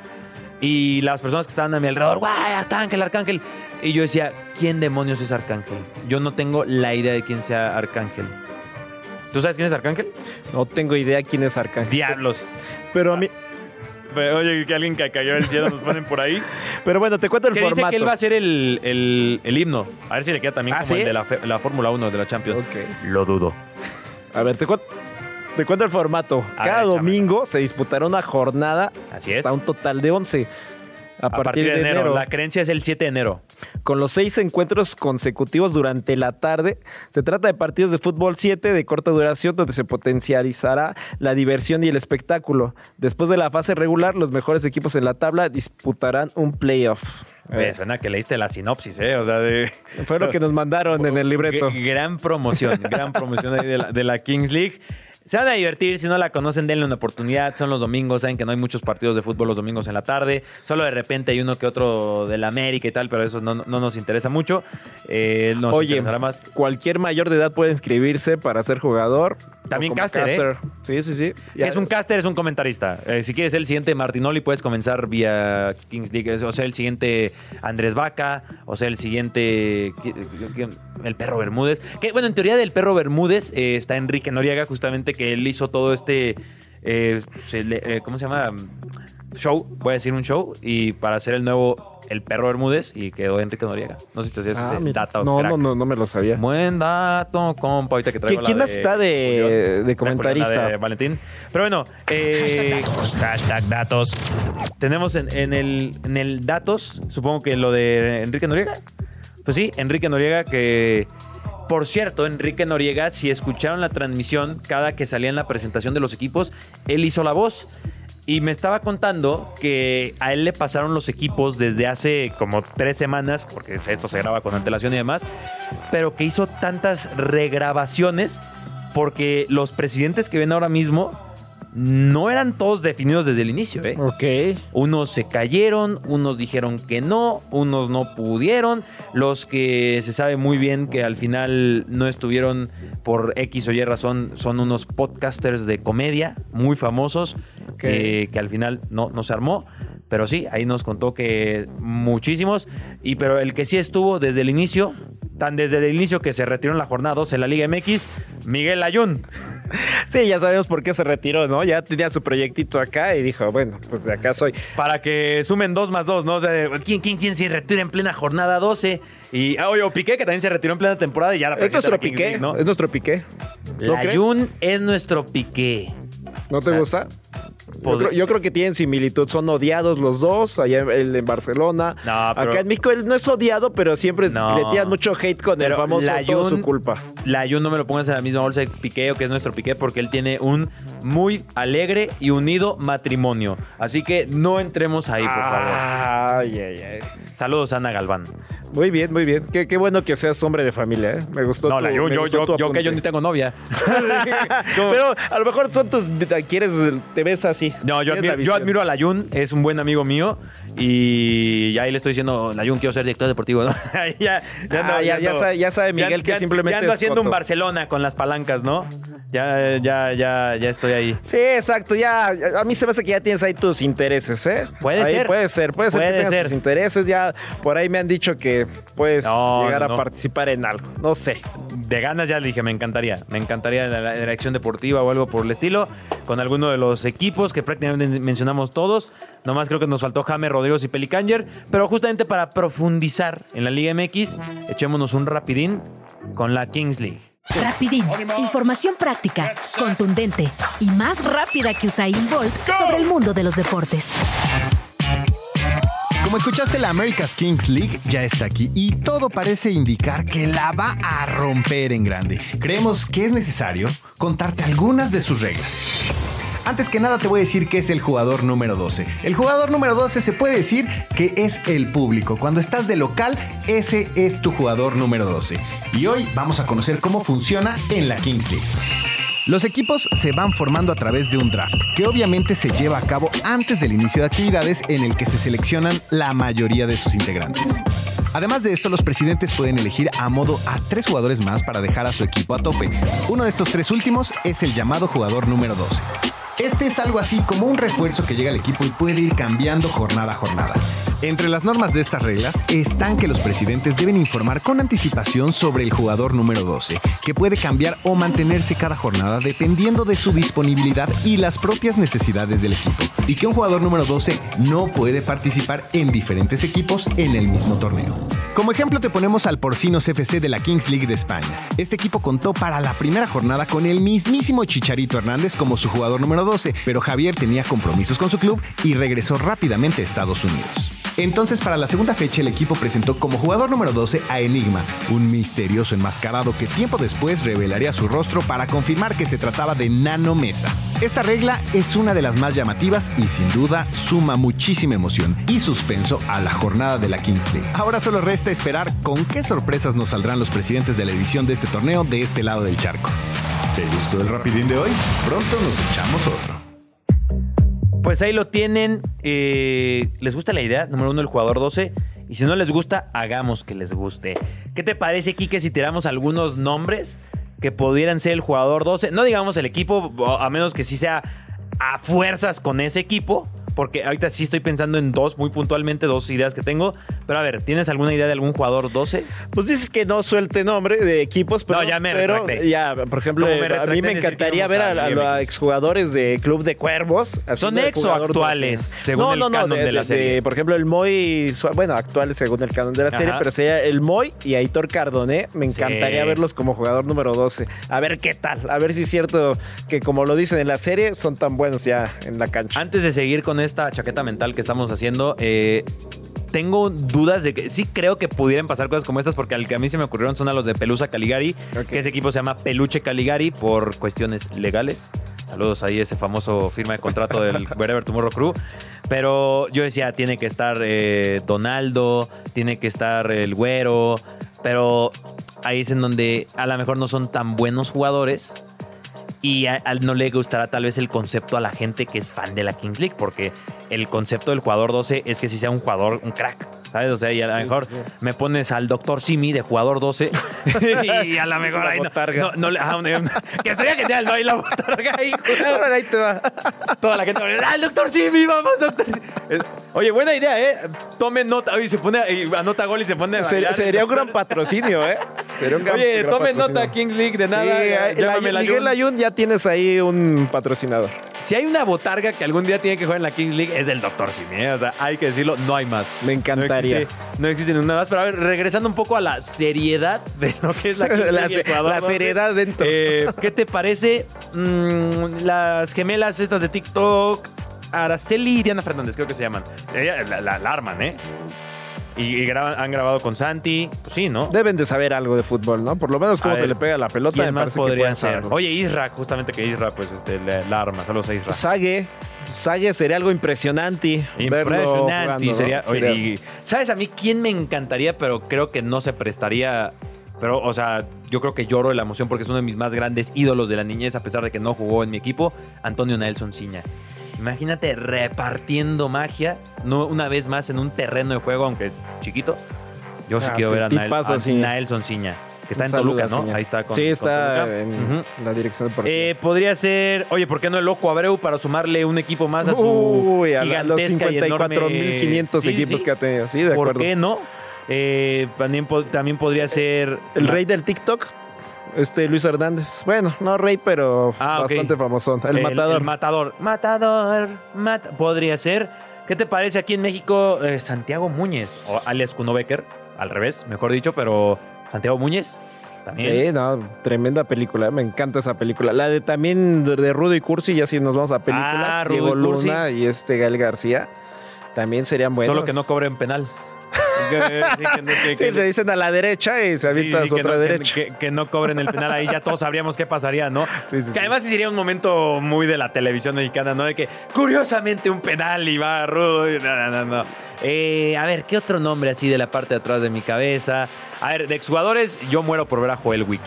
Y las personas que estaban a mi alrededor, ¡guay, Arcángel, Arcángel! Y yo decía, ¿quién demonios es Arcángel? Yo no tengo la idea de quién sea Arcángel. ¿Tú sabes quién es Arcángel? No tengo idea quién es Arcángel. Diablos. Pero a mí. Pero, Oye, que alguien que cayó del cielo nos ponen por ahí. Pero bueno, te cuento el que dice formato. que él va a ser el, el- el himno. A ver si le queda también ¿Ah, como sí? el de la, fe- la Fórmula 1 de la Champions. Ok. Lo dudo. A ver, te cuento. Te cuento el formato. A Cada domingo se disputará una jornada Así es. hasta un total de 11. A, A partir, de, enero. La creencia es el 7 de enero. con los seis encuentros consecutivos durante la tarde. Se trata de partidos de fútbol 7 de corta duración donde se potencializará la diversión y el espectáculo. Después de la fase regular, los mejores equipos en la tabla disputarán un playoff. Me suena que leíste la sinopsis, ¿eh? O sea, de... Fue lo que nos mandaron en el libreto. Gran promoción, gran promoción ahí de la, de la Kings League. Se van a divertir, si no la conocen, denle una oportunidad. Son los domingos, saben que no hay muchos partidos de fútbol los domingos en la tarde. Solo de repente hay uno que otro de la América y tal, pero eso no, no nos interesa mucho. Eh, nos Oye, más. cualquier mayor de edad puede inscribirse para ser jugador. También como caster, ¿eh? Sí, sí, sí. ¿Qué es un caster? Es un comentarista. Eh, si quieres ser el siguiente Martinoli, puedes comenzar vía Kings League. O sea, el siguiente Andrés Vaca. O sea, el siguiente. ¿qui- qui- El perro Bermúdez. Que bueno, en teoría del perro Bermúdez eh, está Enrique Noriega, justamente que él hizo todo este. eh, se le- eh, ¿Cómo se llama? Show. Voy a decir un show. Y para hacer el nuevo El perro Bermúdez. Y quedó Enrique Noriega. No sé si te hacías Ah, ese dato. no, crack. no, no, no me lo sabía. Buen dato, compa. Ahorita que traigo ¿Quién la más está de- Julián. de comentarista? De Valentín. Pero bueno, eh, hashtag datos. Tenemos en, en el, en el datos, supongo que lo de Enrique Noriega. Pues sí, Enrique Noriega que... Por cierto, Enrique Noriega, si escucharon la transmisión, cada que salía en la presentación de los equipos, él hizo la voz. Y me estaba contando que a él le pasaron los equipos desde hace como tres semanas, porque esto se graba con antelación y demás, pero que hizo tantas regrabaciones porque los presidentes que ven ahora mismo no eran todos definidos desde el inicio, ¿eh? Ok. Unos se cayeron, unos dijeron que no, unos no pudieron, los que se sabe muy bien que al final no estuvieron por X o Y razón son unos podcasters de comedia muy famosos eh, que al final no, no se armó. Pero sí, ahí nos contó que muchísimos. Y pero el que sí estuvo desde el inicio, tan desde el inicio que se retiró en la jornada 2 en la Liga MX, Miguel Ayun. Sí, ya sabemos por qué se retiró, ¿no? Ya tenía su proyectito acá y dijo, bueno, pues de acá soy. Para que sumen 2 más 2, ¿no? O sea, ¿quién, quién, quién se retira en plena jornada 12? Y, ah, oye, o Piqué, que también se retiró en plena temporada y ya la Es nuestro piqué, League, ¿no? Es nuestro piqué. ¿No? Ayun es nuestro Piqué. ¿No te O sea, gusta? Yo creo, yo creo que tienen similitud. Son odiados los dos. Allá en Barcelona. No, pero- Acá en México él no es odiado, pero siempre No. le tiran mucho hate con el famoso la todo su culpa. La Jun no me lo pongas en la misma bolsa de Piqué, que es nuestro Piqué, porque él tiene un muy alegre y unido matrimonio. Así que no entremos ahí, por favor. Ay, ay, ay. Saludos, Ana Galván. Muy bien, muy bien. Qué, qué bueno que seas hombre de familia, ¿eh? Me gustó No, tu- la yo, yo, tu yo que yo ni tengo novia. [laughs] [laughs] Pero a lo mejor son tus... Quieres... Te ves así. No, yo admiro, yo admiro a la Jun, es un buen amigo mío. Y ahí le estoy diciendo, la Jun, quiero ser director deportivo. ¿no? [laughs] Ahí ya, Ah, ya- ya sabe- ya sabe Miguel que simplemente Ya ando es haciendo un. Barcelona con las palancas, ¿no? Ya, ya, ya, ya estoy ahí. Sí, exacto. Ya, a mí se me hace que ya tienes ahí tus intereses, ¿eh? Puede Ahí ser. Puede ser, puede ser Puede que tengas ser. tus intereses. Ya por ahí me han dicho que puedes No, llegar no, a no. participar en algo. No sé. De ganas ya le dije, me encantaría. Me encantaría la, la dirección deportiva o algo por el estilo, con alguno de los equipos que prácticamente mencionamos todos. Nomás creo que nos faltó James Rodríguez y Pelicanger. Pero justamente para profundizar en la Liga MX, echémonos un rapidín con la Kings League. Rapidín, información práctica, contundente y más rápida que Usain Bolt sobre el mundo de los deportes. Como escuchaste, la America's Kings League ya está aquí y todo parece indicar que la va a romper en grande. Creemos que es necesario contarte algunas de sus reglas. Antes que nada te voy a decir que es el jugador número 12. El jugador número 12 se puede decir que es el público. Cuando estás de local, ese es tu jugador número 12. Y hoy vamos a conocer cómo funciona en la Kings League. Los equipos se van formando a través de un draft, que obviamente se lleva a cabo antes del inicio de actividades en el que se seleccionan la mayoría de sus integrantes. Además de esto, los presidentes pueden elegir a modo a tres jugadores más para dejar a su equipo a tope. Uno de estos tres últimos es el llamado jugador número 12. Este es algo así como un refuerzo que llega al equipo y puede ir cambiando jornada a jornada. Entre las normas de estas reglas están que los presidentes deben informar con anticipación sobre el jugador número 12, que puede cambiar o mantenerse cada jornada dependiendo de su disponibilidad y las propias necesidades del equipo, y que un jugador número 12 no puede participar en diferentes equipos en el mismo torneo. Como ejemplo te ponemos al Porcinos FC de la Kings League de España. Este equipo contó para la primera jornada con el mismísimo Chicharito Hernández como su jugador número 12, pero Javier tenía compromisos con su club y regresó rápidamente a Estados Unidos. Entonces, para la segunda fecha, el equipo presentó como jugador número 12 a Enigma, un misterioso enmascarado que tiempo después revelaría su rostro para confirmar que se trataba de Nano Mesa. Esta regla es una de las más llamativas y sin duda suma muchísima emoción y suspenso a la jornada de la Kings League. Ahora solo resta esperar con qué sorpresas nos saldrán los presidentes de la edición de este torneo de este lado del charco. ¿Te gustó el rapidín de hoy? Pronto nos echamos otro. Pues ahí lo tienen. Eh, ¿Les gusta la idea? Número uno, el jugador 12. Y si no les gusta, hagamos que les guste. ¿Qué te parece, Kike, si tiramos algunos nombres que pudieran ser el jugador 12? No digamos el equipo, a menos que sí sea a fuerzas con ese equipo. Porque ahorita sí estoy pensando en dos, muy puntualmente, dos ideas que tengo. Pero a ver, ¿tienes alguna idea de algún jugador 12? Pues dices que no suelte nombre de equipos, pero, No, ya me pero ya, por ejemplo, a mí me encantaría ver a los exjugadores de Club de Cuervos. ¿Son ex o actuales, 12. según no, el no, no, canon de la serie? por ejemplo, el Moy, bueno, actuales según el canon de la serie, Ajá. pero sería el Moy y Aitor Cardoné. Me encantaría Sí. verlos como jugador número 12. A ver qué tal, a ver si es cierto que como lo dicen en la serie, son tan buenos ya en la cancha. Antes de seguir con esta chaqueta mental que estamos haciendo, eh, tengo dudas de que sí creo que pudieran pasar cosas como estas porque al que a mí se me ocurrieron son a los de Pelusa Caligari, que ese equipo se llama Peluche Caligari por cuestiones legales. Saludos ahí, ese famoso firma de contrato del [laughs] Wherever Tomorrow Crew. Pero yo decía, tiene que estar eh, Donaldo, tiene que estar el Güero, pero ahí es en donde a lo mejor no son tan buenos jugadores y a, a- no le gustará tal vez el concepto a la gente que es fan de la Kings League, porque el concepto del jugador 12 es que si sea un jugador, un crack, ¿sabes? O sea, y a lo mejor me pones al Dr. Simi de jugador 12 [laughs] y a lo mejor ahí no, no, no le- ah, una- que sería genial, ¿no? Ahí la botarga ahí, [laughs] ahí te va. toda la gente va a decir, ¡ah, Dr. Simi, vamos, Dr. Simi". Es- Oye, buena idea, ¿eh? Tomen nota, y se pone, y anota gol y se pone a Sería, bailar. sería un gran patrocinio, ¿eh? Sería un gran Oye, gran tomen patrocinio. nota, Kings League, de nada. Sí, llámame la- Miguel Jun. Ayun ya tienes ahí un patrocinador. Si hay una botarga que algún día tiene que jugar en la Kings League, es el Dr. Simi. ¿eh? O sea, hay que decirlo, no hay más. Me encantaría. No existe, no existe ninguna más. Pero a ver, regresando un poco a la seriedad de lo que es la [laughs] Kings League. La y el se- jugador la 12, seriedad dentro. eh, ¿Qué te parece mm, las gemelas estas de TikTok? Araceli y Diana Fernández, creo que se llaman. Ella la, la- la arman, ¿eh? Y, y graban- han grabado con Santi. Pues sí, ¿no? Deben de saber algo de fútbol, ¿no? Por lo menos cómo A se ver, le pega la pelota. ¿Quién me más parece que podría pueden ser? saberlo. Oye, Isra, justamente que Isra, pues, este, la, la arma. Saludos a Isra. Sague. Sague sería algo impresionante. verlo Impresionante. ¿no? sería, oye, Sería- y- ¿Sabes a mí quién me encantaría, pero creo que no se prestaría? Pero, o sea, yo creo que lloro de la emoción porque es uno de mis más grandes ídolos de la niñez, a pesar de que no jugó en mi equipo, Antonio Nelson Ciña. Imagínate repartiendo magia, no una vez más en un terreno de juego, aunque chiquito. Yo sí Ah, quiero ver a, Nael- a sí. Nelson Ciña, que está Un en Toluca, ¿no? Ciña. Ahí está con Sí, está en la dirección deportiva. Eh, podría ser, oye, ¿por qué no el loco Abreu para sumarle un equipo más a su Uy, a los gigantesca y enorme- 54.500 Sí, equipos sí. que ha tenido. Sí, de ¿Por acuerdo. qué no? Eh, también, también podría ser El rey del TikTok, este Luis Hernández. Bueno, no rey, pero Ah, bastante famoso. El, matador. El matador. Matador. mat- podría ser. ¿Qué te parece aquí en México eh, Santiago Muñez? O alias Kuno Becker, al revés, mejor dicho, pero Santiago Muñez también. Sí, no, tremenda película. Me encanta esa película. La de también de, Rudo y Cursi, ya si nos vamos a películas. Ah, Diego y Cursi. Luna y este Gael García. También serían buenos. Solo que no cobren penal. Sí, que no- que- [laughs] Sí, que- le dicen a la derecha y se Sí, avienta sí, a su que otra no, derecha. Que, no cobren el penal ahí, ya todos sabríamos qué pasaría, ¿no? Que además sería un momento muy de la televisión mexicana, ¿no? De que curiosamente un penal y va rudo. y No, no, no, no. Eh, a ver, ¿qué otro nombre así de la parte de atrás de mi cabeza? A ver, de exjugadores, yo muero por ver a Joel Wiki.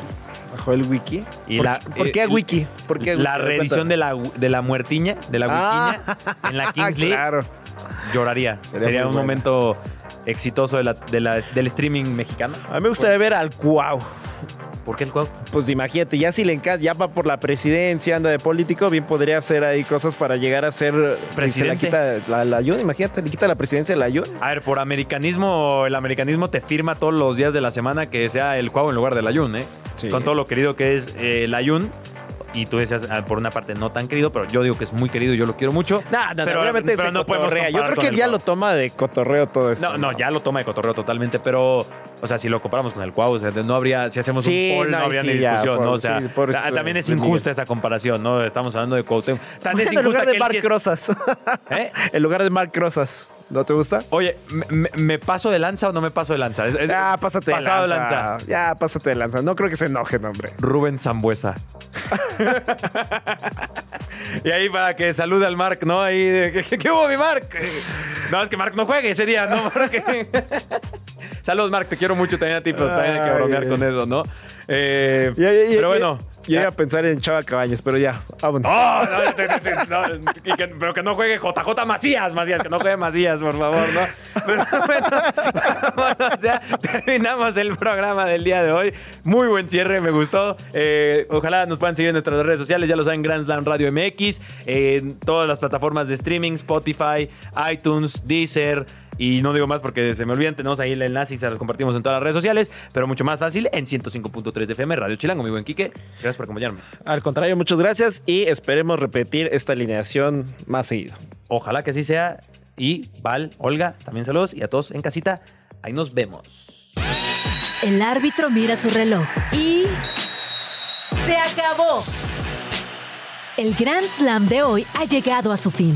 Bajo el wiki. Y ¿Por, la- ¿por qué a eh, wiki? ¿Por qué La wiki? reedición de la, de la muertiña, de la Ah, wikiña, en la [laughs] Kings League, claro. lloraría. Sería un bueno. momento exitoso de la- de la- del streaming mexicano. A mí me gustaría ver al Cuau. ¿Por qué el cuau? Pues imagínate, ya si le encanta, ya va por la presidencia, anda de político, bien podría hacer ahí cosas para llegar a ser y Se Presidente. la quita la, la imagínate, le quita la presidencia de la Ayun. A ver, por americanismo, el americanismo te firma todos los días de la semana que sea el Cuau en lugar del Ayun, ¿eh? Sí. Con todo lo querido que es eh, el Ayun. Y tú decías, ah, por una parte, no tan querido, pero yo digo que es muy querido y yo lo quiero mucho. No, pero, obviamente pero no podemos. Yo creo que el ya Cuau. lo toma de cotorreo todo esto. No, no, ya lo toma de cotorreo totalmente, pero, o sea, si lo comparamos con el Cuau, o sea, no habría, si hacemos Sí, un poll, no, habría sí, ni ya, discusión, por- ¿no? O sea, sí, pobrecito ta- también es de injusta esa comparación, ¿no? Estamos hablando de Cuauhtémoc. Tan es en lugar injusta de que él Marc sí es- Rosas. ¿Eh? [laughs] En lugar de Marc Rosas. ¿No te gusta? Oye, ¿me, paso de lanza o no me paso de lanza? Es- es- Ya, pásate de pasado lanza. Ya, pásate de lanza. No creo que se enoje, hombre. Rubén Zambuesa. y ahí para que salude al Mark, ¿no? Ahí, de, ¿qué, qué hubo, mi Mark? No, es que Mark no juegue ese día, ¿no? Porque... Saludos, Mark, te quiero mucho también a ti, pero también hay que bromear con eso, ¿no? Eh, pero bueno. Ya- a pensar en Chava Cabañas, pero ya, vámonos. ¡Oh! Pero que no juegue JJ Macías, Macías, que no juegue Macías, por favor, ¿no? Pero [laughs] bueno, vámonos, ya terminamos el programa del día de hoy. Muy buen cierre, me gustó. Eh, ojalá nos puedan seguir en nuestras redes sociales, ya lo saben, Grand Slam Radio MX, en todas las plataformas de streaming, Spotify, iTunes, Deezer. Y no digo más porque se me olvidan, tenemos ahí el enlace y se los compartimos en todas las redes sociales, pero mucho más fácil en 105.3 de FM, Radio Chilango, mi buen Quique. Gracias por acompañarme. Al contrario, muchas gracias y esperemos repetir esta alineación más seguido. Ojalá que así sea. Y Val, Olga, también saludos. Y a todos en casita, ahí nos vemos. El árbitro mira su reloj y... ¡Se acabó! El Grand Slam de hoy ha llegado a su fin.